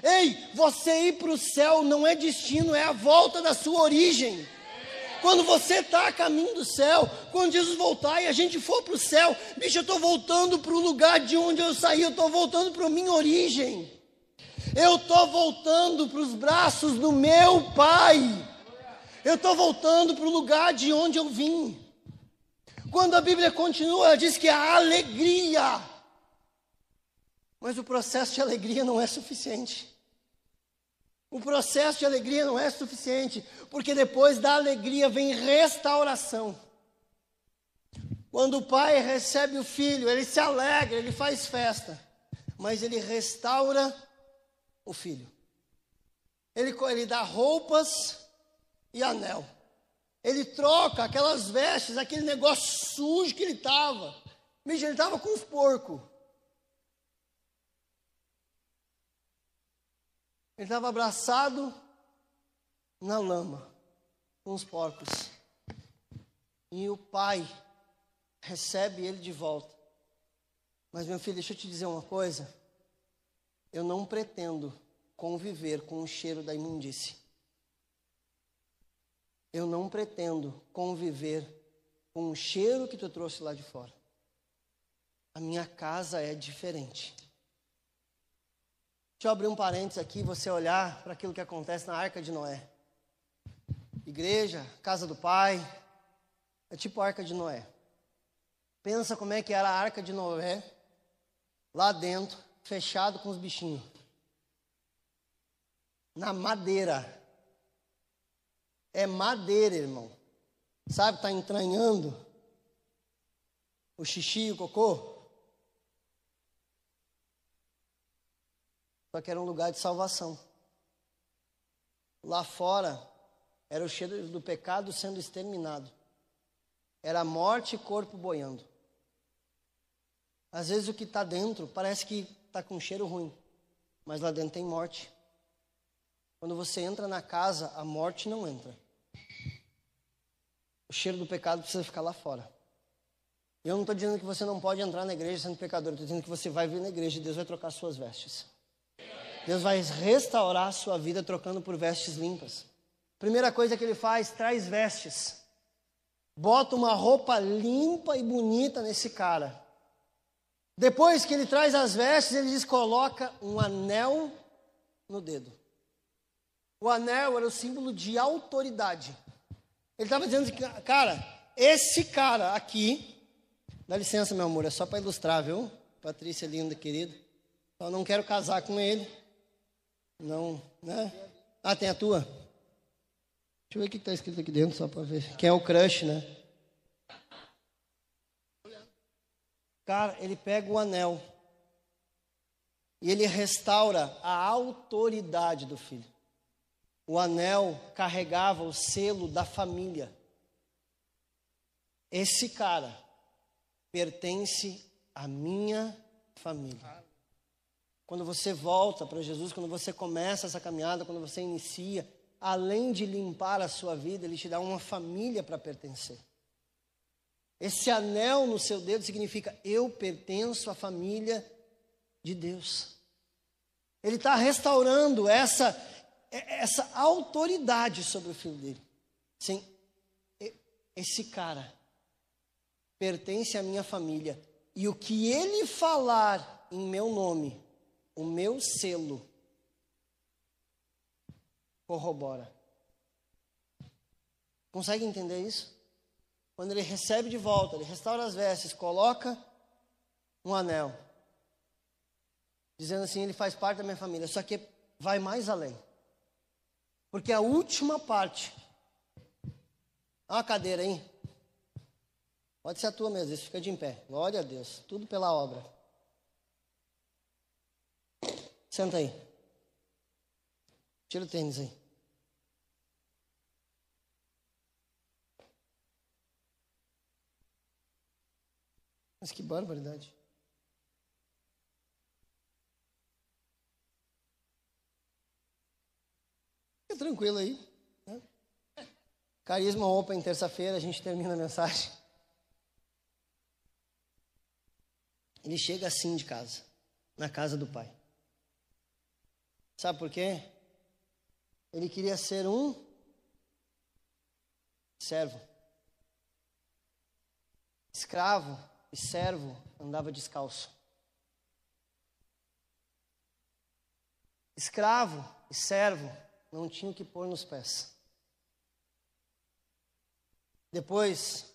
Ei, você ir para o céu não é destino, é a volta da sua origem. Quando você está a caminho do céu, quando Jesus voltar e a gente for para o céu, bicho, eu estou voltando para o lugar de onde eu saí, eu estou voltando para a minha origem. Eu estou voltando para os braços do meu Pai. Eu estou voltando para o lugar de onde eu vim. Quando a Bíblia continua, diz que há alegria. Mas o processo de alegria não é suficiente. O processo de alegria não é suficiente, porque depois da alegria vem restauração. Quando o pai recebe o filho, ele se alegra, ele faz festa, mas ele restaura o filho. Ele, ele dá roupas e anel. Ele troca aquelas vestes, aquele negócio sujo que ele estava. Ele estava com os porcos. Ele estava abraçado na lama, com os porcos. E o pai recebe ele de volta. Mas, meu filho, deixa eu te dizer uma coisa. Eu não pretendo conviver com o cheiro da imundície eu não pretendo conviver com o cheiro que tu trouxe lá de fora. A minha casa é diferente. Deixa eu abrir um parênteses aqui, você olhar para aquilo que acontece na arca de Noé. Igreja, casa do pai, é tipo a arca de Noé. Pensa como é que era a arca de Noé, lá dentro, fechado com os bichinhos. Na madeira é madeira, irmão. Sabe, está entranhando o xixi e o cocô. Só que era um lugar de salvação. lá fora era o cheiro do pecado sendo exterminado. Era morte e corpo boiando. Às vezes o que está dentro parece que está com um cheiro ruim, mas lá dentro tem morte. Quando você entra na casa, a morte não entra. O cheiro do pecado precisa ficar lá fora. Eu não estou dizendo que você não pode entrar na igreja sendo pecador, estou dizendo que você vai vir na igreja e Deus vai trocar suas vestes. Deus vai restaurar a sua vida trocando por vestes limpas. Primeira coisa que ele faz, traz vestes. Bota uma roupa limpa e bonita nesse cara. Depois que ele traz as vestes, ele diz: coloca um anel no dedo. O anel era o símbolo de autoridade. Ele estava dizendo cara, esse cara aqui, dá licença, meu amor, é só para ilustrar, viu? Patrícia linda, querida. Eu não quero casar com ele. Não, né? Ah, tem a tua? Deixa eu ver o que está escrito aqui dentro, só para ver. Quem é o crush, né? Cara, ele pega o anel e ele restaura a autoridade do filho. O anel carregava o selo da família. Esse cara pertence à minha família. Quando você volta para Jesus, quando você começa essa caminhada, quando você inicia, além de limpar a sua vida, ele te dá uma família para pertencer. Esse anel no seu dedo significa eu pertenço à família de Deus. Ele está restaurando essa, essa autoridade sobre o filho dele. Sim, esse cara pertence à minha família. E o que ele falar em meu nome, o meu selo, corrobora. Consegue entender isso? Quando ele recebe de volta, ele restaura as vestes, coloca um anel, dizendo assim: ele faz parte da minha família. Só que vai mais além, porque a última parte, a cadeira, hein? Pode ser a tua mesmo, isso fica de em pé. Glória a Deus, tudo pela obra. Senta aí. Tira o tênis aí. Mas que barbaridade. Fica tranquilo aí. Né? Carisma Open, terça-feira, a gente termina a mensagem. Ele chega assim de casa, na casa do pai. Sabe por quê? Ele queria ser um servo. Escravo e servo andava descalço. Escravo e servo não tinham que pôr nos pés. Depois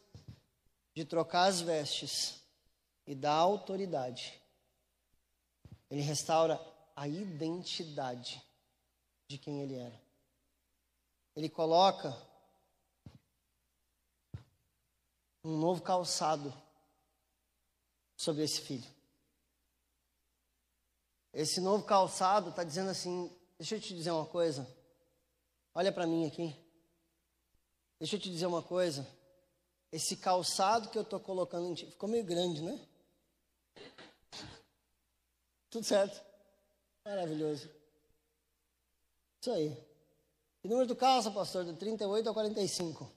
de trocar as vestes e dar autoridade, ele restaura a identidade de quem ele era. Ele coloca um novo calçado sobre esse filho. Esse novo calçado está dizendo assim: deixa eu te dizer uma coisa. Olha para mim aqui. Deixa eu te dizer uma coisa. Esse calçado que eu estou colocando em ti ficou meio grande, né? Tudo certo. Maravilhoso. Isso aí. Que número do calça, pastor? De 38 a 45.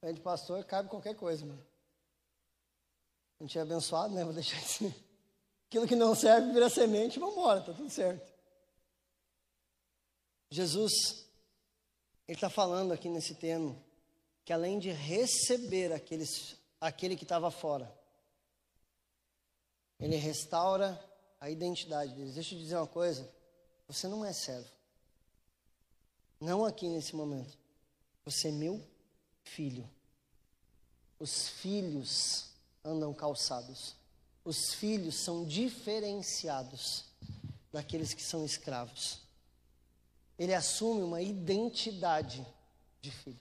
Pede pastor, cabe qualquer coisa, mano. A gente é abençoado, né? Vou deixar assim. Aquilo que não serve vira semente, vamos embora, tá tudo certo. Jesus, ele está falando aqui nesse termo que além de receber aqueles, aquele que estava fora, ele restaura a identidade deles. Deixa eu dizer uma coisa: você não é servo. Não aqui nesse momento. Você é meu filho. Os filhos andam calçados. Os filhos são diferenciados daqueles que são escravos. Ele assume uma identidade de filho.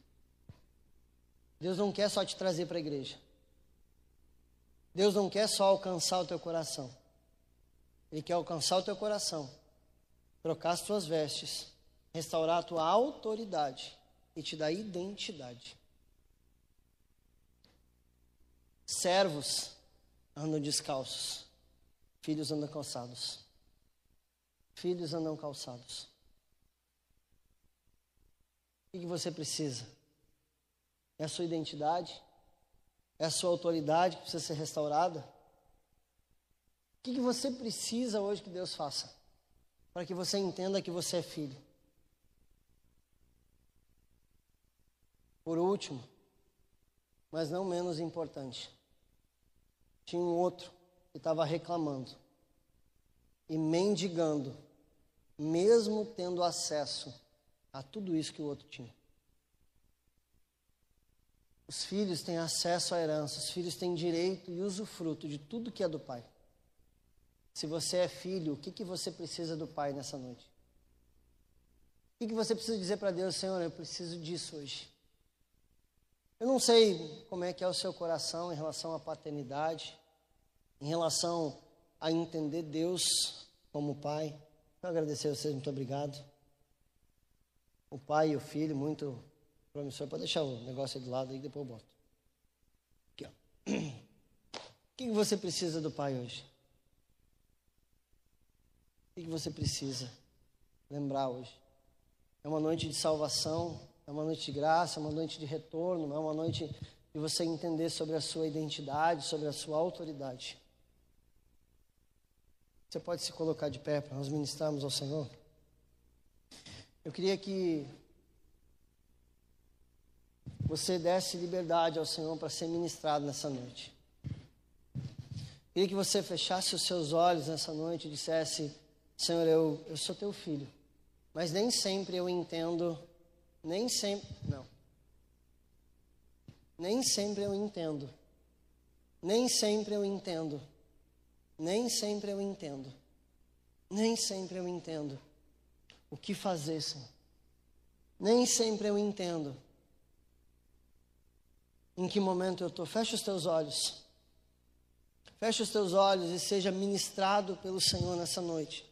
Deus não quer só te trazer para a igreja. Deus não quer só alcançar o teu coração. Ele quer alcançar o teu coração, trocar as tuas vestes restaurar a tua autoridade e te dar identidade. Servos andam descalços, filhos andam calçados. Filhos andam calçados. O que você precisa? É a sua identidade? É a sua autoridade que precisa ser restaurada? O que você precisa hoje que Deus faça? Para que você entenda que você é filho. Por último, mas não menos importante, tinha um outro que estava reclamando e mendigando, mesmo tendo acesso a tudo isso que o outro tinha. Os filhos têm acesso à herança, os filhos têm direito e usufruto de tudo que é do pai. Se você é filho, o que, que você precisa do pai nessa noite? O que, que você precisa dizer para Deus, Senhor, eu preciso disso hoje? Eu não sei como é que é o seu coração em relação à paternidade, em relação a entender Deus como Pai. Eu agradecer a vocês, muito obrigado. O pai e o filho, muito promissor. Pode deixar o negócio aí do lado aí, depois eu boto. Aqui, ó. O que você precisa do pai hoje? O que você precisa lembrar hoje? É uma noite de salvação, é uma noite de graça, é uma noite de retorno, é uma noite de você entender sobre a sua identidade, sobre a sua autoridade. Você pode se colocar de pé para nós ministrarmos ao Senhor? Eu queria que você desse liberdade ao Senhor para ser ministrado nessa noite. Eu queria que você fechasse os seus olhos nessa noite e dissesse: Senhor, eu, eu sou teu filho, mas nem sempre eu entendo, nem sempre, não. Nem sempre eu entendo, nem sempre eu entendo nem sempre eu entendo. Nem sempre eu entendo o que fazer, Senhor. Nem sempre eu entendo em que momento eu estou. Fecha os teus olhos. Fecha os teus olhos e seja ministrado pelo Senhor nessa noite.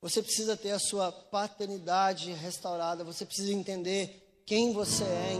Você precisa ter a sua paternidade restaurada. Você precisa entender quem você é